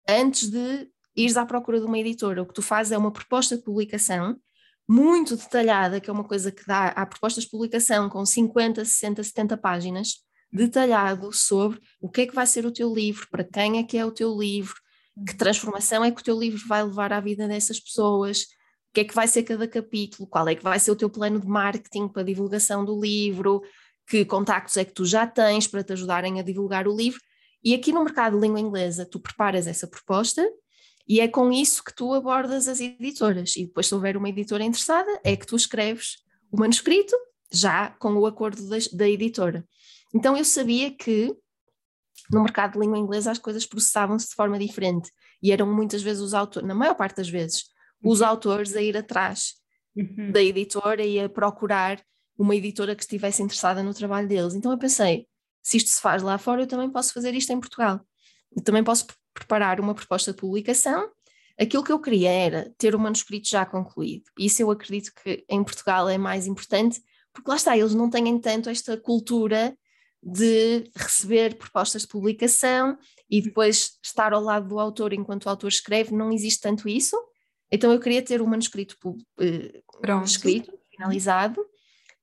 antes de ires à procura de uma editora. O que tu fazes é uma proposta de publicação muito detalhada, que é uma coisa que dá à propostas de publicação com 50, 60, 70 páginas, detalhado sobre o que é que vai ser o teu livro, para quem é que é o teu livro, que transformação é que o teu livro vai levar à vida dessas pessoas, o que é que vai ser cada capítulo, qual é que vai ser o teu plano de marketing para a divulgação do livro, que contactos é que tu já tens para te ajudarem a divulgar o livro. E aqui no mercado de língua inglesa, tu preparas essa proposta E é com isso que tu abordas as editoras. E depois, se houver uma editora interessada, é que tu escreves o manuscrito, já com o acordo da, da editora. Então eu sabia que no mercado de língua inglesa as coisas processavam-se de forma diferente e eram muitas vezes os autores, na maior parte das vezes, os uhum. autores a ir atrás uhum. da editora e a procurar uma editora que estivesse interessada no trabalho deles. Então eu pensei, se isto se faz lá fora, eu também posso fazer isto em Portugal. Eu também posso preparar uma proposta de publicação. Aquilo que eu queria era ter o manuscrito já concluído. Isso eu acredito que em Portugal é mais importante, porque lá está, eles não têm tanto esta cultura de receber propostas de publicação e depois estar ao lado do autor enquanto o autor escreve, não existe tanto isso. Então eu queria ter o manuscrito uh, escrito, finalizado,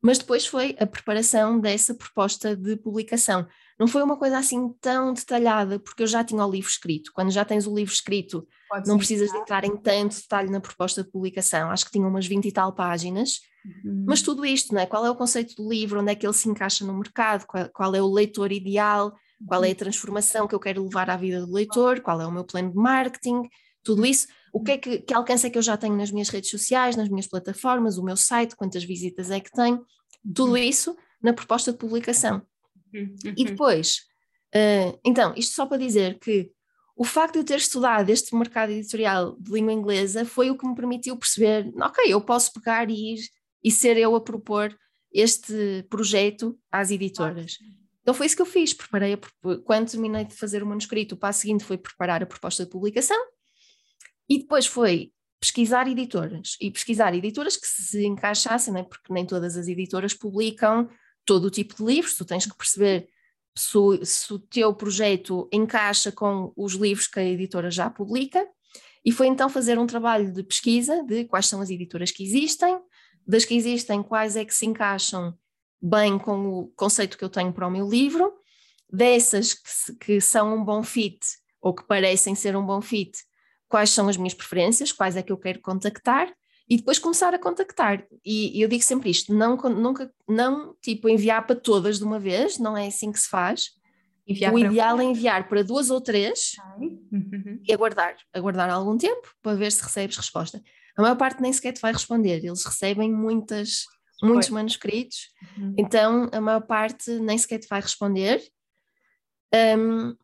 mas depois foi a preparação dessa proposta de publicação. Não foi uma coisa assim tão detalhada, porque eu já tinha o livro escrito. Quando já tens o livro escrito, Pode não precisas de entrar em tanto detalhe na proposta de publicação. Acho que tinha umas 20 e tal páginas. Uhum. Mas tudo isto, não é? Qual é o conceito do livro, onde é que ele se encaixa no mercado, qual, qual é o leitor ideal, qual é a uhum. transformação que eu quero levar à vida do leitor, qual é o meu plano de marketing, tudo isso. O que é que, que alcance é que eu já tenho nas minhas redes sociais, nas minhas plataformas, o meu site, quantas visitas é que tem, tudo uhum. isso na proposta de publicação. Uhum. E depois, uh, então, isto só para dizer que o facto de eu ter estudado este mercado editorial de língua inglesa foi o que me permitiu perceber, ok, eu posso pegar e ir e ser eu a propor este projeto às editoras. Então foi isso que eu fiz, preparei, a, quando terminei de fazer o manuscrito, o passo seguinte foi preparar a proposta de publicação e depois foi pesquisar editoras e pesquisar editoras que se encaixassem, né? porque nem todas as editoras publicam todo o tipo de livros, tu tens que perceber se, se o teu projeto encaixa com os livros que a editora já publica, e foi então fazer um trabalho de pesquisa de quais são as editoras que existem, das que existem, quais é que se encaixam bem com o conceito que eu tenho para o meu livro, dessas que, que são um bom fit ou que parecem ser um bom fit, quais são as minhas preferências, quais é que eu quero contactar e depois começar a contactar. E, eu digo sempre isto: não, nunca, não tipo enviar para todas de uma vez, não é assim que se faz. Enviar o ideal é enviar para duas ou três uhum. e aguardar, aguardar algum tempo para ver se recebes resposta. A maior parte nem sequer te vai responder, eles recebem muitas, muitos Foi. manuscritos, uhum. então a maior parte nem sequer te vai responder. Um,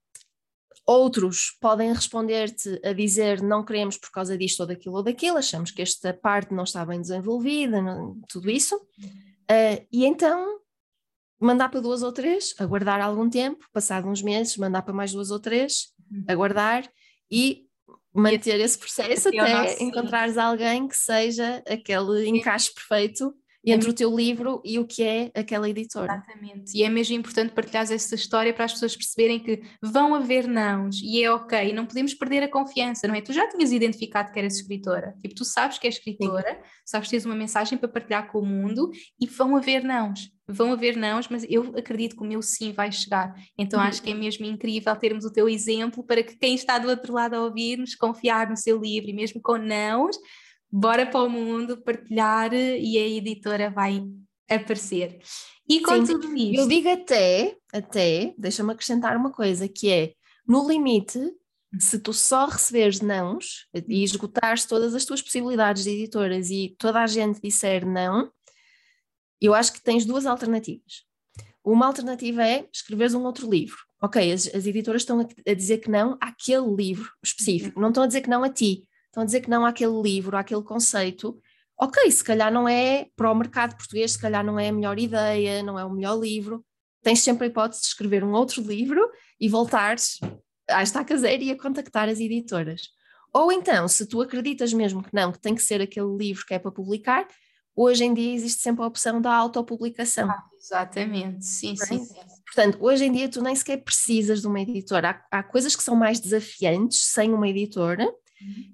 outros podem responder-te a dizer não queremos por causa disto ou daquilo ou daquilo, achamos que esta parte não está bem desenvolvida, não, tudo isso. Uh, e então mandar para duas ou três, aguardar algum tempo, passado uns meses, mandar para mais duas ou três, uhum. aguardar e manter esse processo até, até encontrares alguém que seja aquele encaixe perfeito entre o teu livro e o que é aquela editora. Exatamente. E é mesmo importante partilhar essa história para as pessoas perceberem que vão haver nãos e é ok, não podemos perder a confiança, não é? Tu já tinhas identificado que eras escritora, tipo, tu sabes que és escritora, Sim. sabes que tens uma mensagem para partilhar com o mundo e vão haver nãos. Vão haver nãos, mas eu acredito que o meu sim vai chegar. Então acho que é mesmo incrível termos o teu exemplo para que quem está do outro lado a ouvir-nos confiar no seu livro e mesmo com nãos, bora para o mundo partilhar e a editora vai aparecer. E com Sim, tudo isto. Eu digo até, até, deixa-me acrescentar uma coisa, que é no limite, se tu só receberes nãos e esgotares todas as tuas possibilidades de editoras e toda a gente disser não, eu acho que tens duas alternativas. Uma alternativa é escreveres um outro livro. Ok, as, as editoras estão a, a, dizer que não àquele livro específico, não estão a dizer que não a ti, estão a dizer que não àquele livro, àquele conceito. Ok, se calhar não é para o mercado português, se calhar não é a melhor ideia, não é o melhor livro. Tens sempre a hipótese de escrever um outro livro e voltares à estaca zero e a contactar as editoras. Ou então, se tu acreditas mesmo que não, que tem que ser aquele livro que é para publicar, hoje em dia existe sempre a opção da autopublicação. Ah, exatamente, sim, é? sim, sim. Portanto, hoje em dia tu nem sequer precisas de uma editora. Há, há coisas que são mais desafiantes sem uma editora.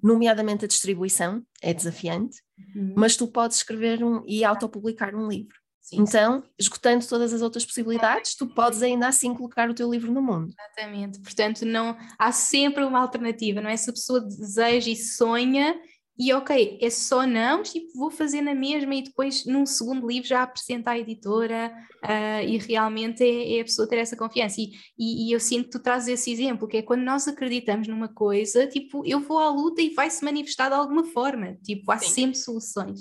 Nomeadamente a distribuição, é desafiante, uhum. mas tu podes escrever um, e autopublicar um livro. Sim, então, sim. esgotando todas as outras possibilidades, tu podes ainda assim colocar o teu livro no mundo. Exatamente. Portanto, não há sempre uma alternativa, não é? Se a pessoa deseja e sonha e ok, é só não, tipo, vou fazer na mesma e depois num segundo livro já apresentar à editora uh, e realmente é, é, a pessoa ter essa confiança. E, e, e, eu sinto que tu trazes esse exemplo, que é quando nós acreditamos numa coisa, tipo, eu vou à luta e vai se manifestar de alguma forma, tipo, há Sim. sempre soluções.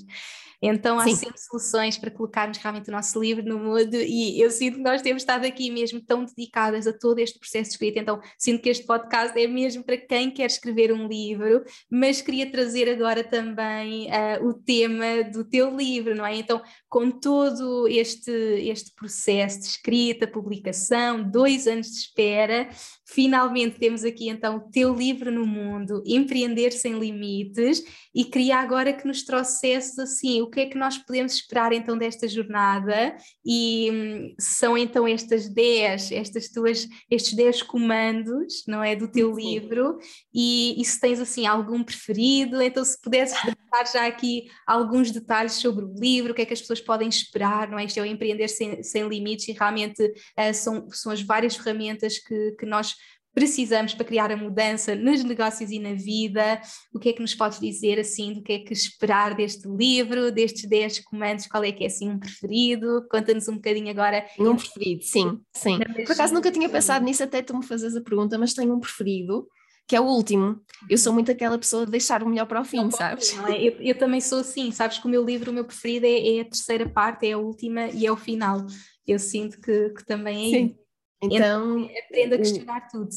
Então há Sim. sempre soluções para colocarmos realmente o nosso livro no mundo e eu sinto que nós temos estado aqui mesmo tão dedicadas a todo este processo de escrita, então sinto que este podcast é mesmo para quem quer escrever um livro, mas queria trazer agora também uh, o tema do teu livro, não é? Então com todo este, este processo de escrita, publicação, dois anos de espera, finalmente temos aqui então o teu livro no mundo, Empreender Sem Limites, e queria agora que nos trouxesses assim, o que é que nós podemos esperar então desta jornada, e hum, são então estas 10, estas tuas, estes 10 comandos, não é, do teu Sim. livro, e, e, se tens assim algum preferido, então se pudesses dar já aqui alguns detalhes sobre o livro, o que é que as pessoas podem esperar, não é, isto é o Empreender Sem, sem Limites, e realmente uh, são, são as várias ferramentas que, que nós precisamos para criar a mudança nos negócios e na vida? O que é que nos podes dizer assim, do que é que esperar deste livro, destes 10 comandos, qual é que é assim um preferido? Conta-nos um bocadinho agora. Um preferido, sim, sim. Por acaso nunca tinha pensado nisso até tu me fazes a pergunta, mas tenho um preferido que é o último. Eu sou muito aquela pessoa de deixar o melhor para o fim, não sabes? Não é? eu, eu, também sou assim, sabes que o meu livro, o meu preferido é, é, a terceira parte, é a última e é o final. Eu sinto que, que também é Sim. Então, aprenda a questionar o, tudo.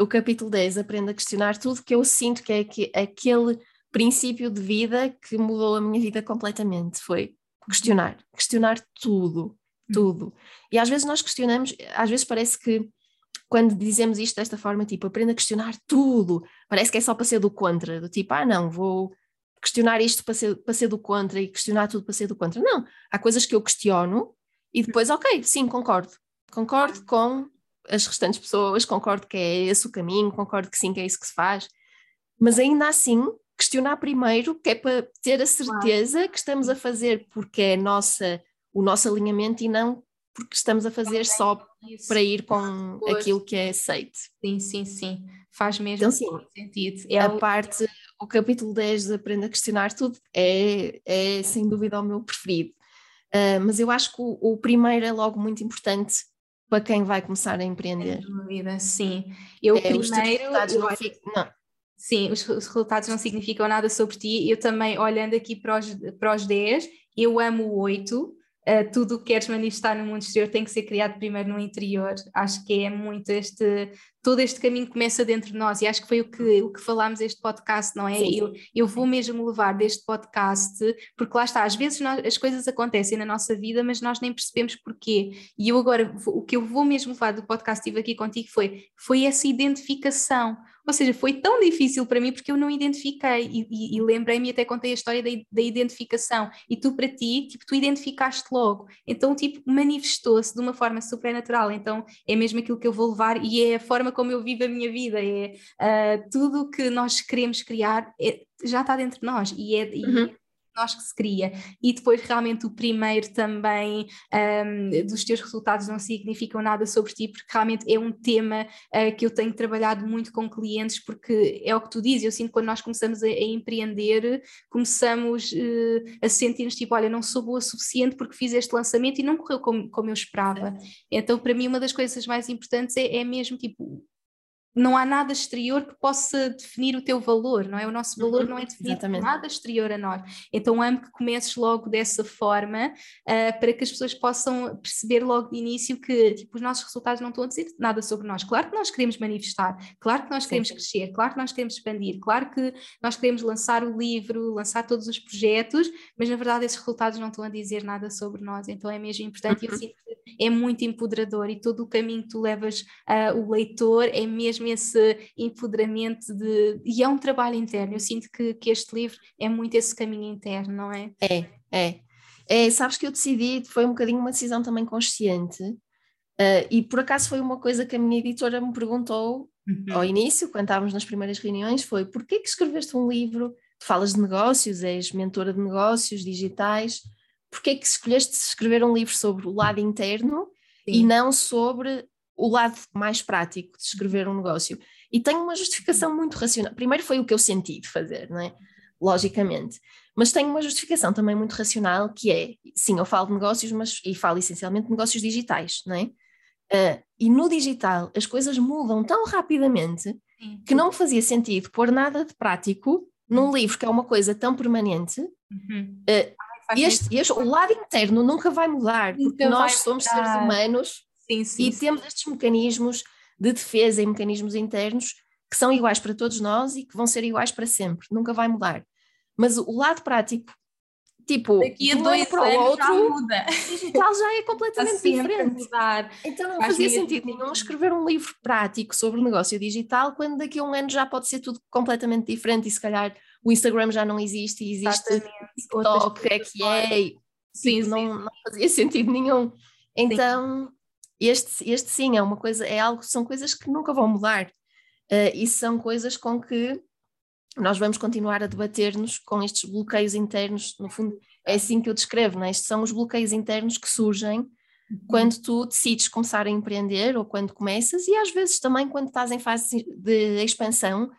O capítulo 10, aprenda a questionar tudo, que eu sinto que é que, aquele princípio de vida que mudou a minha vida completamente. Foi questionar, questionar tudo, tudo. E às vezes nós questionamos, às vezes parece que quando dizemos isto desta forma, tipo, aprenda a questionar tudo, parece que é só para ser do contra, do tipo, ah, não, vou questionar isto para ser, para ser do contra e questionar tudo para ser do contra. Não, há coisas que eu questiono e depois, ok, sim, concordo, Concordo com as restantes pessoas, concordo que é esse o caminho, concordo que sim, que é isso que se faz, mas ainda assim questionar primeiro, que é para ter a certeza claro. que estamos a fazer porque é nossa, o nosso alinhamento e não porque estamos a fazer só isso. para ir com pois. aquilo que é aceito. Sim, sim, sim. Faz mesmo então, sim, sentido. É a o... parte, o capítulo 10 de Aprenda a Questionar Tudo é, é sem dúvida o meu preferido. Uh, mas eu acho que o, o, primeiro é logo muito importante para quem vai começar a empreender. Sem dúvida, sim. Eu é, primeiro. Os resultados eu, não, ficam, não. Sim, os, os, resultados não significam nada sobre ti. Eu também, olhando aqui para os, para os 10, eu amo o 8, uh, tudo o que queres manifestar no mundo exterior tem que ser criado primeiro no interior. Acho que é muito este, todo este caminho começa dentro de nós e acho que foi o que, o que falámos este podcast, não é? Eu, eu vou mesmo levar deste podcast, porque lá está, às vezes nós, as coisas acontecem na nossa vida, mas nós nem percebemos porquê. E eu agora, o que eu vou mesmo levar do podcast que estive aqui contigo foi, foi essa identificação. Ou seja, foi tão difícil para mim porque eu não identifiquei. E, e, e lembrei-me até contei a história da, da, identificação. E tu para ti, tipo, tu identificaste logo, então tipo, manifestou-se de uma forma super natural, então é mesmo aquilo que eu vou levar e é a forma como eu vivo a minha vida, é uh, tudo o que nós queremos criar é, já está dentro de nós. E é, uhum. e nós que se cria. E depois, realmente, o primeiro também um, dos teus resultados não significam nada sobre ti, porque realmente é um tema uh, que eu tenho trabalhado muito com clientes, porque é o que tu dizes. Eu sinto que quando nós começamos a, a empreender, começamos uh, a sentir-nos tipo: olha, não sou boa o suficiente porque fiz este lançamento e não correu como, como eu esperava. Então, para mim, uma das coisas mais importantes é, é mesmo tipo não há nada exterior que possa definir o teu valor, não é? O nosso valor uhum, não é definido por nada exterior a nós. Então amo que comeces logo dessa forma uh, para que as pessoas possam perceber logo de início que tipo, os nossos resultados não estão a dizer nada sobre nós. Claro que nós queremos manifestar, claro que nós queremos Sim. crescer, claro que nós queremos expandir, claro que nós queremos lançar o livro, lançar todos os projetos, mas na verdade esses resultados não estão a dizer nada sobre nós. Então é mesmo importante uhum. eu sinto que é muito empoderador e todo o caminho que tu levas uh, o leitor é mesmo esse empoderamento de. E é um trabalho interno. Eu sinto que, que este livro é muito esse caminho interno, não é? É, é. é sabes que eu decidi, foi um bocadinho uma decisão também consciente, uh, e por acaso foi uma coisa que a minha editora me perguntou uhum. ao início, quando estávamos nas primeiras reuniões, foi porquê que escreveste um livro? Tu falas de negócios, és mentora de negócios digitais, porquê que escolheste escrever um livro sobre o lado interno Sim. e não sobre o lado mais prático de escrever um negócio. E tenho uma justificação muito racional. Primeiro foi o que eu senti de fazer, não é? logicamente. Mas tem uma justificação também muito racional, que é, sim, eu falo de negócios, mas e falo essencialmente de negócios digitais, não é? Uh, e no digital as coisas mudam tão rapidamente sim. que não fazia sentido pôr nada de prático num livro que é uma coisa tão permanente. Uhum. Uh, este, este, o lado interno nunca vai mudar, nunca porque nós somos mudar. seres humanos sim, sim, e temos estes mecanismos de defesa e mecanismos internos que são iguais para todos nós e que vão ser iguais para sempre, nunca vai mudar. Mas o lado prático, tipo, daqui a dois para o outro, já muda. digital já é completamente diferente. Mudar. Então não Faz fazia sentido nenhum escrever um livro prático sobre negócio digital quando daqui a um ano já pode ser tudo completamente diferente e se calhar o Instagram já não existe e existe Exatamente. TikTok, é que é. Sim, tipo, Não, não fazia sentido nenhum. Então, sim. Este, este sim é uma coisa, é algo, são coisas que nunca vão mudar. Uh, e são coisas com que nós vamos continuar a debater-nos com estes bloqueios internos, no fundo, é assim que eu descrevo, não é? Estes são os bloqueios internos que surgem uhum. quando tu decides começar a empreender ou quando começas, e às vezes também quando estás em fase de expansão,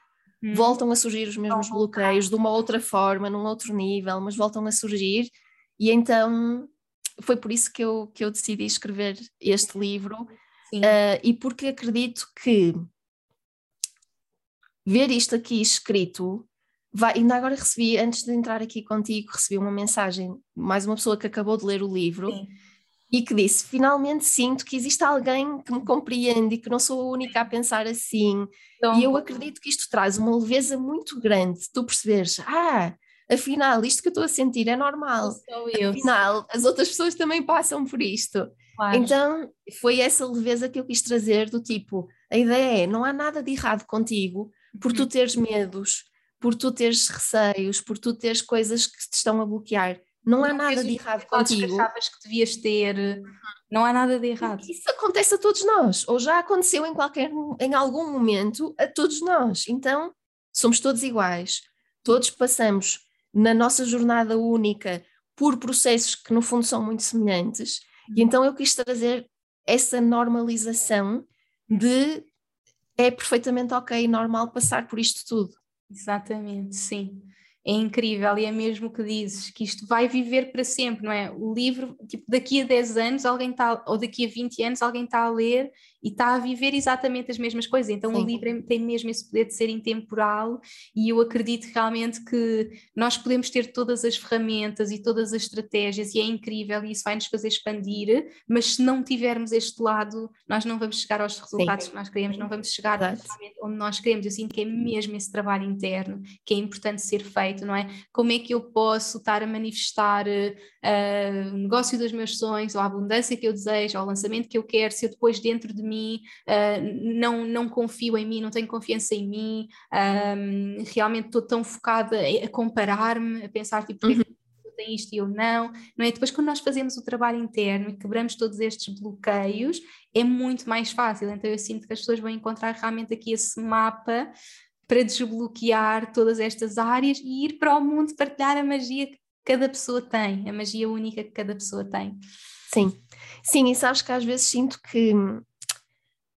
uhum. voltam a surgir os mesmos bloqueios de uma outra forma, num outro nível, mas voltam a surgir, e então foi por isso que eu, que eu decidi escrever este livro, uh, e porque acredito que ver isto aqui escrito, vai, ainda agora recebi, antes de entrar aqui contigo, recebi uma mensagem, mais uma pessoa que acabou de ler o livro Sim. e que disse: Finalmente sinto que existe alguém que me compreende e que não sou a única a pensar assim. Então, e eu acredito que isto traz uma leveza muito grande, tu perceberes, ah, afinal, isto que eu estou a sentir é normal. Afinal, as outras pessoas também passam por isto. Claro. Então, foi essa leveza que eu quis trazer do tipo, a ideia é, não há nada de errado contigo, por tu uhum. teres medos, por tu teres receios, por tu teres coisas que te estão a bloquear. Não, não há nada de errado contigo. que achavas que devias ter, uhum. não há nada de errado. Isso acontece a todos nós, ou já aconteceu em qualquer em algum momento a todos nós. Então, somos todos iguais. Todos passamos na nossa jornada única por processos que no fundo são muito semelhantes. E uhum. então eu quis trazer essa normalização de é perfeitamente ok normal passar por isto tudo. Exatamente, sim é incrível e é mesmo o que dizes, que isto vai viver para sempre, não é? O livro, tipo, daqui a 10 anos alguém está, ou daqui a 20 anos alguém está a ler e está a viver exatamente as mesmas coisas, então Sim. o livro tem mesmo esse poder de ser intemporal e eu acredito realmente que nós podemos ter todas as ferramentas e todas as estratégias e é incrível e isso vai nos fazer expandir, mas se não tivermos este lado, nós não vamos chegar aos resultados Sim. que nós queremos, não vamos chegar onde nós queremos, eu sinto que é mesmo esse trabalho interno que é importante ser feito não é? Como é que eu posso estar a manifestar uh, o negócio dos meus sonhos, ou a abundância que eu desejo, ou o lançamento que eu quero, se eu depois dentro de mim uh, não, não confio em mim, não tenho confiança em mim, um, realmente estou tão focada a comparar-me, a pensar tipo, uhum tem isto e eu não, não é? Depois, quando nós fazemos o trabalho interno e quebramos todos estes bloqueios, é muito mais fácil. Então, eu sinto que as pessoas vão encontrar realmente aqui esse mapa para desbloquear todas estas áreas e ir para o mundo partilhar a magia que cada pessoa tem, a magia única que cada pessoa tem. Sim, sim, e sabes que às vezes sinto que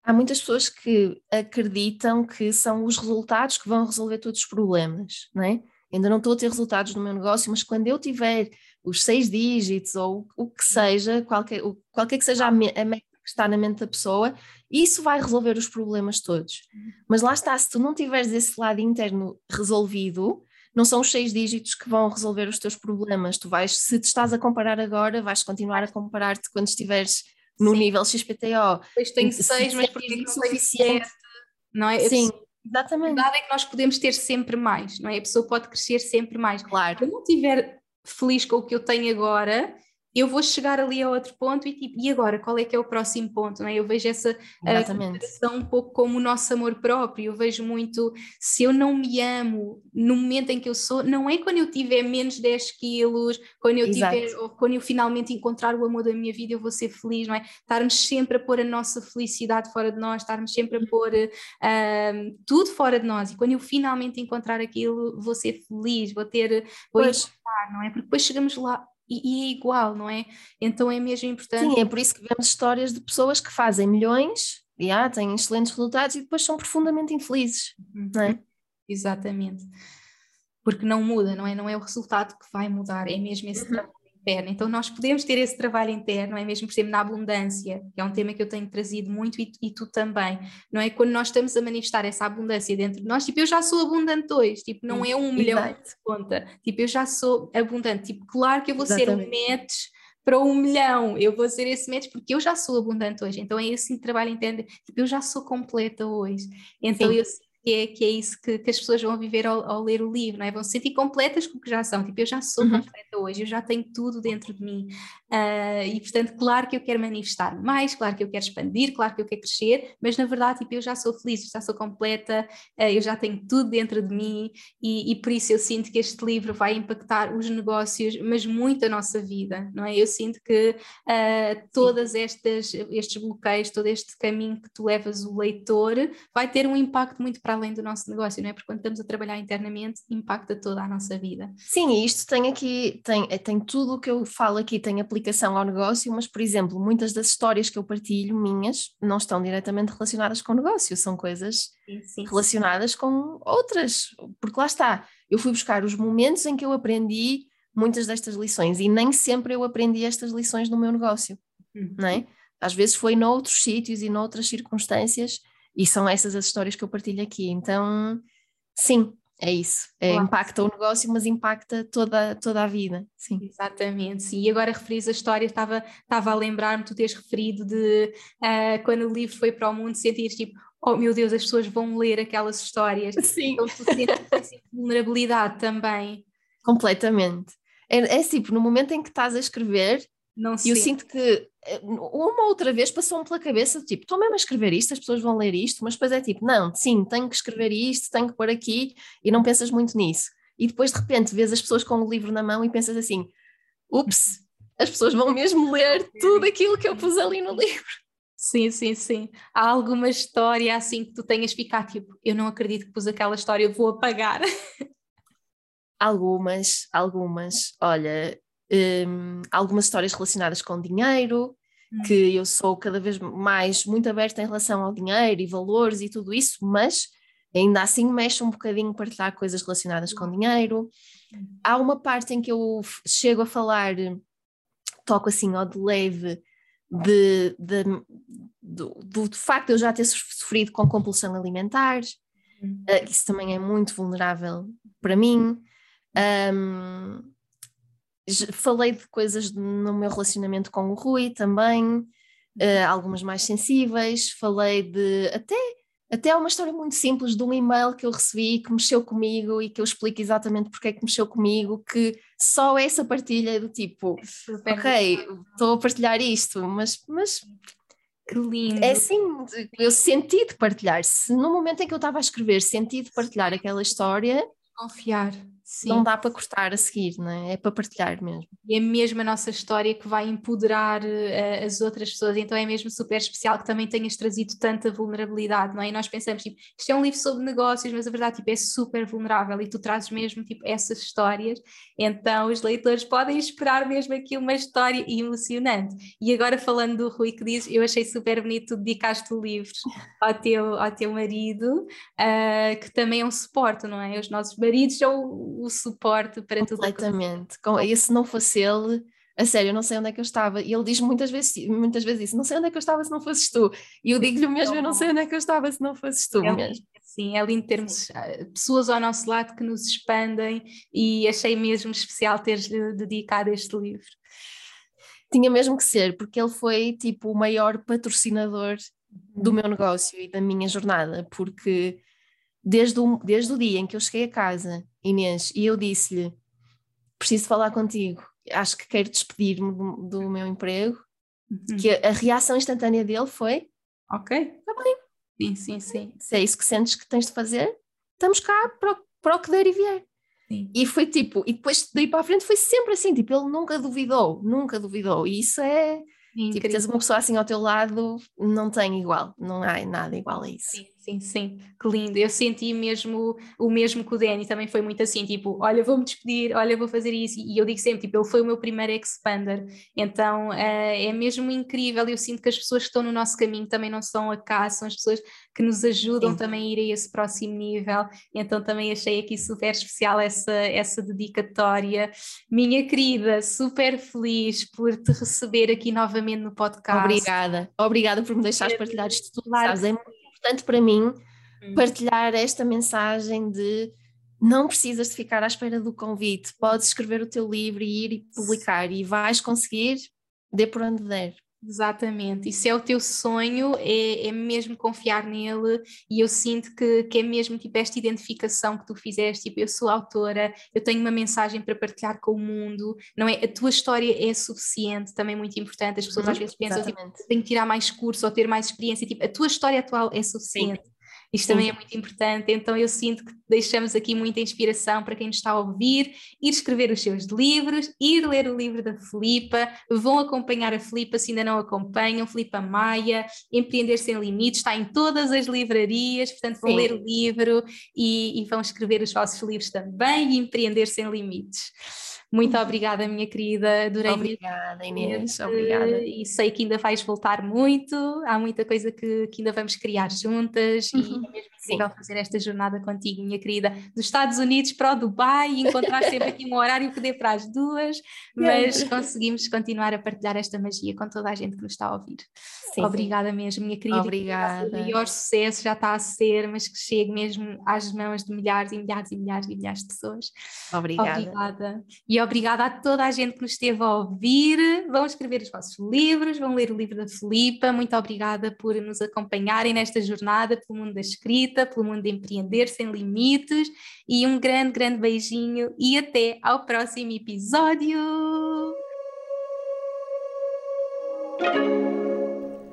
há muitas pessoas que acreditam que são os resultados que vão resolver todos os problemas, não é? Ainda não estou a ter resultados no meu negócio, mas quando eu tiver os seis dígitos ou o que seja, qualquer, qualquer que seja a, meta que está na mente da pessoa, isso vai resolver os problemas todos. Mas lá está, se tu não tiveres esse lado interno resolvido, não são os seis dígitos que vão resolver os teus problemas. Tu vais, se te estás a comparar agora, vais continuar a comparar-te quando estiveres no Sim. nível XPTO. Pois tenho seis, mas porque não suficiente. Não é? Sim. Exatamente. A verdade é que nós podemos ter sempre mais, não é? A pessoa pode crescer sempre mais. Claro. Se eu não estiver feliz com o que eu tenho agora, eu vou chegar ali a outro ponto e tipo, e agora qual é que é o próximo ponto? Não é? Eu vejo essa comparação um pouco como o nosso amor próprio, eu vejo muito, se eu não me amo no momento em que eu sou, não é quando eu tiver menos 10 quilos, quando eu Exato. tiver, ou quando eu finalmente encontrar o amor da minha vida, eu vou ser feliz, não é? Estarmos sempre a pôr a nossa felicidade fora de nós, estarmos sempre a pôr uh, tudo fora de nós, e quando eu finalmente encontrar aquilo, vou ser feliz, vou ter, vou pois. não é? Porque depois chegamos lá, e, e, é igual, não é? Então é mesmo importante. Sim, é por isso que vemos histórias de pessoas que fazem milhões, yeah, têm excelentes resultados e depois são profundamente infelizes, uhum. não é? Exatamente. porque não muda, não é? Não é o resultado que vai mudar, é mesmo esse uhum. trabalho interno. Então, nós podemos ter esse trabalho interno, é mesmo, por exemplo, na abundância, que é um tema que eu tenho trazido muito e, e, tu também, não é? Quando nós estamos a manifestar essa abundância dentro de nós, tipo, eu já sou abundante hoje, tipo, não é um milhão de conta, tipo, eu já sou abundante, tipo, claro que eu vou Exatamente. ser um match para um milhão, eu vou ser esse match porque eu já sou abundante hoje, então é esse trabalho interno, tipo, eu já sou completa hoje, então Sim. eu que é, que é isso que, que as pessoas vão viver ao, ao, ler o livro, não é? Vão se sentir completas com o que já são, tipo, eu já sou uhum. completa hoje, eu já tenho tudo dentro de mim, uh, e portanto, claro que eu quero manifestar mais, claro que eu quero expandir, claro que eu quero crescer, mas na verdade, tipo, eu já sou feliz, já sou completa, uh, eu já tenho tudo dentro de mim, e, e, por isso eu sinto que este livro vai impactar os negócios, mas muito a nossa vida, não é? Eu sinto que uh, todas estas, estes bloqueios, todo este caminho que tu levas o leitor, vai ter um impacto muito para além do nosso negócio, não é? Porque quando estamos a trabalhar internamente, impacta toda a nossa vida. Sim, e isto tem aqui, tem, tem tudo o que eu falo aqui, tem aplicação ao negócio, mas, por exemplo, muitas das histórias que eu partilho, minhas, não estão diretamente relacionadas com o negócio, são coisas sim, sim, relacionadas sim. com outras, porque lá está, eu fui buscar os momentos em que eu aprendi muitas destas lições e nem sempre eu aprendi estas lições no meu negócio, uhum. não é? Às vezes foi noutros sítios e noutras circunstâncias e são essas as histórias que eu partilho aqui. Então, sim, é isso. É, claro. Impacta o negócio, mas impacta toda, toda a vida. Sim. Exatamente, sim. E agora referis a história, estava, estava a lembrar-me, tu teres referido de uh, quando o livro foi para o mundo, sentires tipo, oh meu Deus, as pessoas vão ler aquelas histórias. Sim. Então tu sentes vulnerabilidade também. Completamente. É, é tipo, no momento em que estás a escrever, não e eu sinto que eh, uma outra vez passou-me pela cabeça, tipo, estou mesmo a escrever isto, as pessoas vão ler isto, mas depois é tipo, não, sim, tenho que escrever isto, tenho que pôr aqui, e não pensas muito nisso. E depois de repente vês as pessoas com o livro na mão e pensas assim, ups, as pessoas vão mesmo ler tudo aquilo que eu pus ali no livro. Sim, sim, sim. Há alguma história assim que tu tenhas ficado tipo, eu não acredito que pus aquela história, eu vou apagar. Algumas, algumas. Olha, um, algumas histórias relacionadas com dinheiro, hum. que eu sou cada vez mais muito aberta em relação ao dinheiro e valores e tudo isso, mas ainda assim mexe um bocadinho partilhar coisas relacionadas com dinheiro. Hum. Há uma parte em que eu chego a falar, toco assim ao de leve, de, de, do, do, facto de eu já ter sofrido com compulsão alimentar, hum. uh, isso também é muito vulnerável para mim. Um, falei de coisas no meu relacionamento com o Rui também, uh, algumas mais sensíveis, falei de até até uma história muito simples de um e-mail que eu recebi que mexeu comigo e que eu explico exatamente porque é que mexeu comigo, que só essa partilha é do tipo, ok, estou a partilhar isto, mas, mas que lindo. É assim, eu senti de partilhar. Se no momento em que eu estava a escrever senti de partilhar aquela história, confiar. Sim. Não dá para cortar a seguir, não é? É para partilhar mesmo. E é mesmo a nossa história que vai empoderar uh, as outras pessoas, então é mesmo super especial que também tenhas trazido tanta vulnerabilidade, não é? E nós pensamos, tipo, isto é um livro sobre negócios, mas a verdade, tipo, é super vulnerável e tu trazes mesmo, tipo, essas histórias, então os leitores podem esperar mesmo aqui uma história emocionante. E agora falando do Rui que diz, eu achei super bonito, tu dedicaste o livro ao teu, ao teu marido, uh, que também é um suporte, não é? Os nossos maridos são o suporte para tudo. Completamente. E se não fosse ele, a sério, eu não sei onde é que eu estava. E ele diz muitas vezes, muitas vezes isso, não sei onde é que eu estava se não fosses tu. E eu digo-lhe mesmo, eu não sei onde é que eu estava se não fosses tu é mesmo. Sim, é lindo termos ah, pessoas ao nosso lado que nos expandem e achei mesmo especial teres dedicado este livro. Tinha mesmo que ser, porque ele foi tipo o maior patrocinador do uhum. meu negócio e da minha jornada, porque desde o, desde o dia em que eu cheguei a casa, Inês, e eu disse-lhe: preciso falar contigo, acho que quero despedir-me do, do, meu emprego, uhum. que a, a, reação instantânea dele foi: Ok, está bem. Sim, sim, sim. Se é isso que sentes que tens de fazer, estamos cá para, para o que der e vier. Sim. E foi tipo, e depois daí para a frente foi sempre assim, tipo, ele nunca duvidou, nunca duvidou, e isso é, Incrível. tipo, tens uma pessoa assim ao teu lado, não tem igual, não há nada igual a isso. Sim Sim, sim, que lindo. Eu senti mesmo o mesmo que o Danny, também foi muito assim, tipo, olha, vou-me despedir, olha, vou fazer isso. E eu digo sempre, tipo, ele foi o meu primeiro expander, então uh, é mesmo incrível. Eu sinto que as pessoas que estão no nosso caminho também não são acaso, são as pessoas que nos ajudam sim. também a ir a esse próximo nível. Então também achei aqui super especial essa, essa dedicatória. Minha querida, super feliz por te receber aqui novamente no podcast. Obrigada, obrigada por me deixares partilhar isto tudo, sabes? É muito importante para mim hum. partilhar esta mensagem de não precisas de ficar à espera do convite, podes escrever o teu livro e ir e publicar e vais conseguir, dê por onde der. Exatamente, e se é o teu sonho, é, é mesmo confiar nele, e eu sinto que, que é mesmo tipo esta identificação que tu fizeste, tipo, eu sou autora, eu tenho uma mensagem para partilhar com o mundo, não é? A tua história é suficiente, também muito importante, as pessoas uhum, às vezes pensam, tipo, tenho que tirar mais curso ou ter mais experiência, tipo, a tua história atual é suficiente. Sim. Isto também é muito importante, então eu sinto que deixamos aqui muita inspiração para quem nos está a ouvir, ir escrever os seus livros, ir ler o livro da Filipa, vão acompanhar a Filipa se ainda não acompanham, Filipa Maia, Empreender Sem Limites, está em todas as livrarias, portanto vão Sim. ler o livro e, e vão escrever os vossos livros também e empreender sem limites. Muito obrigada, minha querida. Adorei Obrigada, Inês. Obrigada. E sei que ainda vais voltar muito. Há muita coisa que, que ainda vamos criar juntas uhum. e é mesmo incrível fazer esta jornada contigo, minha querida. Dos Estados Unidos para o Dubai e encontrar sempre aqui um horário que dê para as duas, mas conseguimos continuar a partilhar esta magia com toda a gente que nos está a ouvir. Sim, Obrigada sim. mesmo, minha querida. Obrigada. O maior sucesso já está a ser, mas que chegue mesmo às mãos de milhares e milhares e milhares e milhares de pessoas. Obrigada. Obrigada. Obrigada a toda a gente que nos esteve a ouvir. Vão escrever os vossos livros, vão ler o livro da Filipa. Muito obrigada por nos acompanharem nesta jornada pelo mundo da escrita, pelo mundo de empreender sem limites. E um grande, grande beijinho e até ao próximo episódio.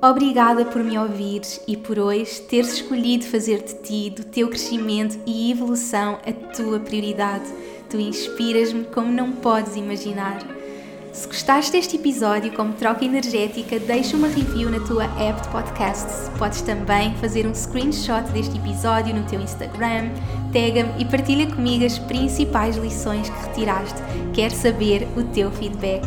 Obrigada por me ouvires e por hoje teres escolhido fazer de ti, do teu crescimento e evolução, a tua prioridade. Tu inspiras-me como não podes imaginar. Se gostaste deste episódio como troca energética, deixa uma review na tua app de podcasts. Podes também fazer um screenshot deste episódio no teu Instagram, tag-me e partilha comigo as principais lições que retiraste. Quero saber o teu feedback.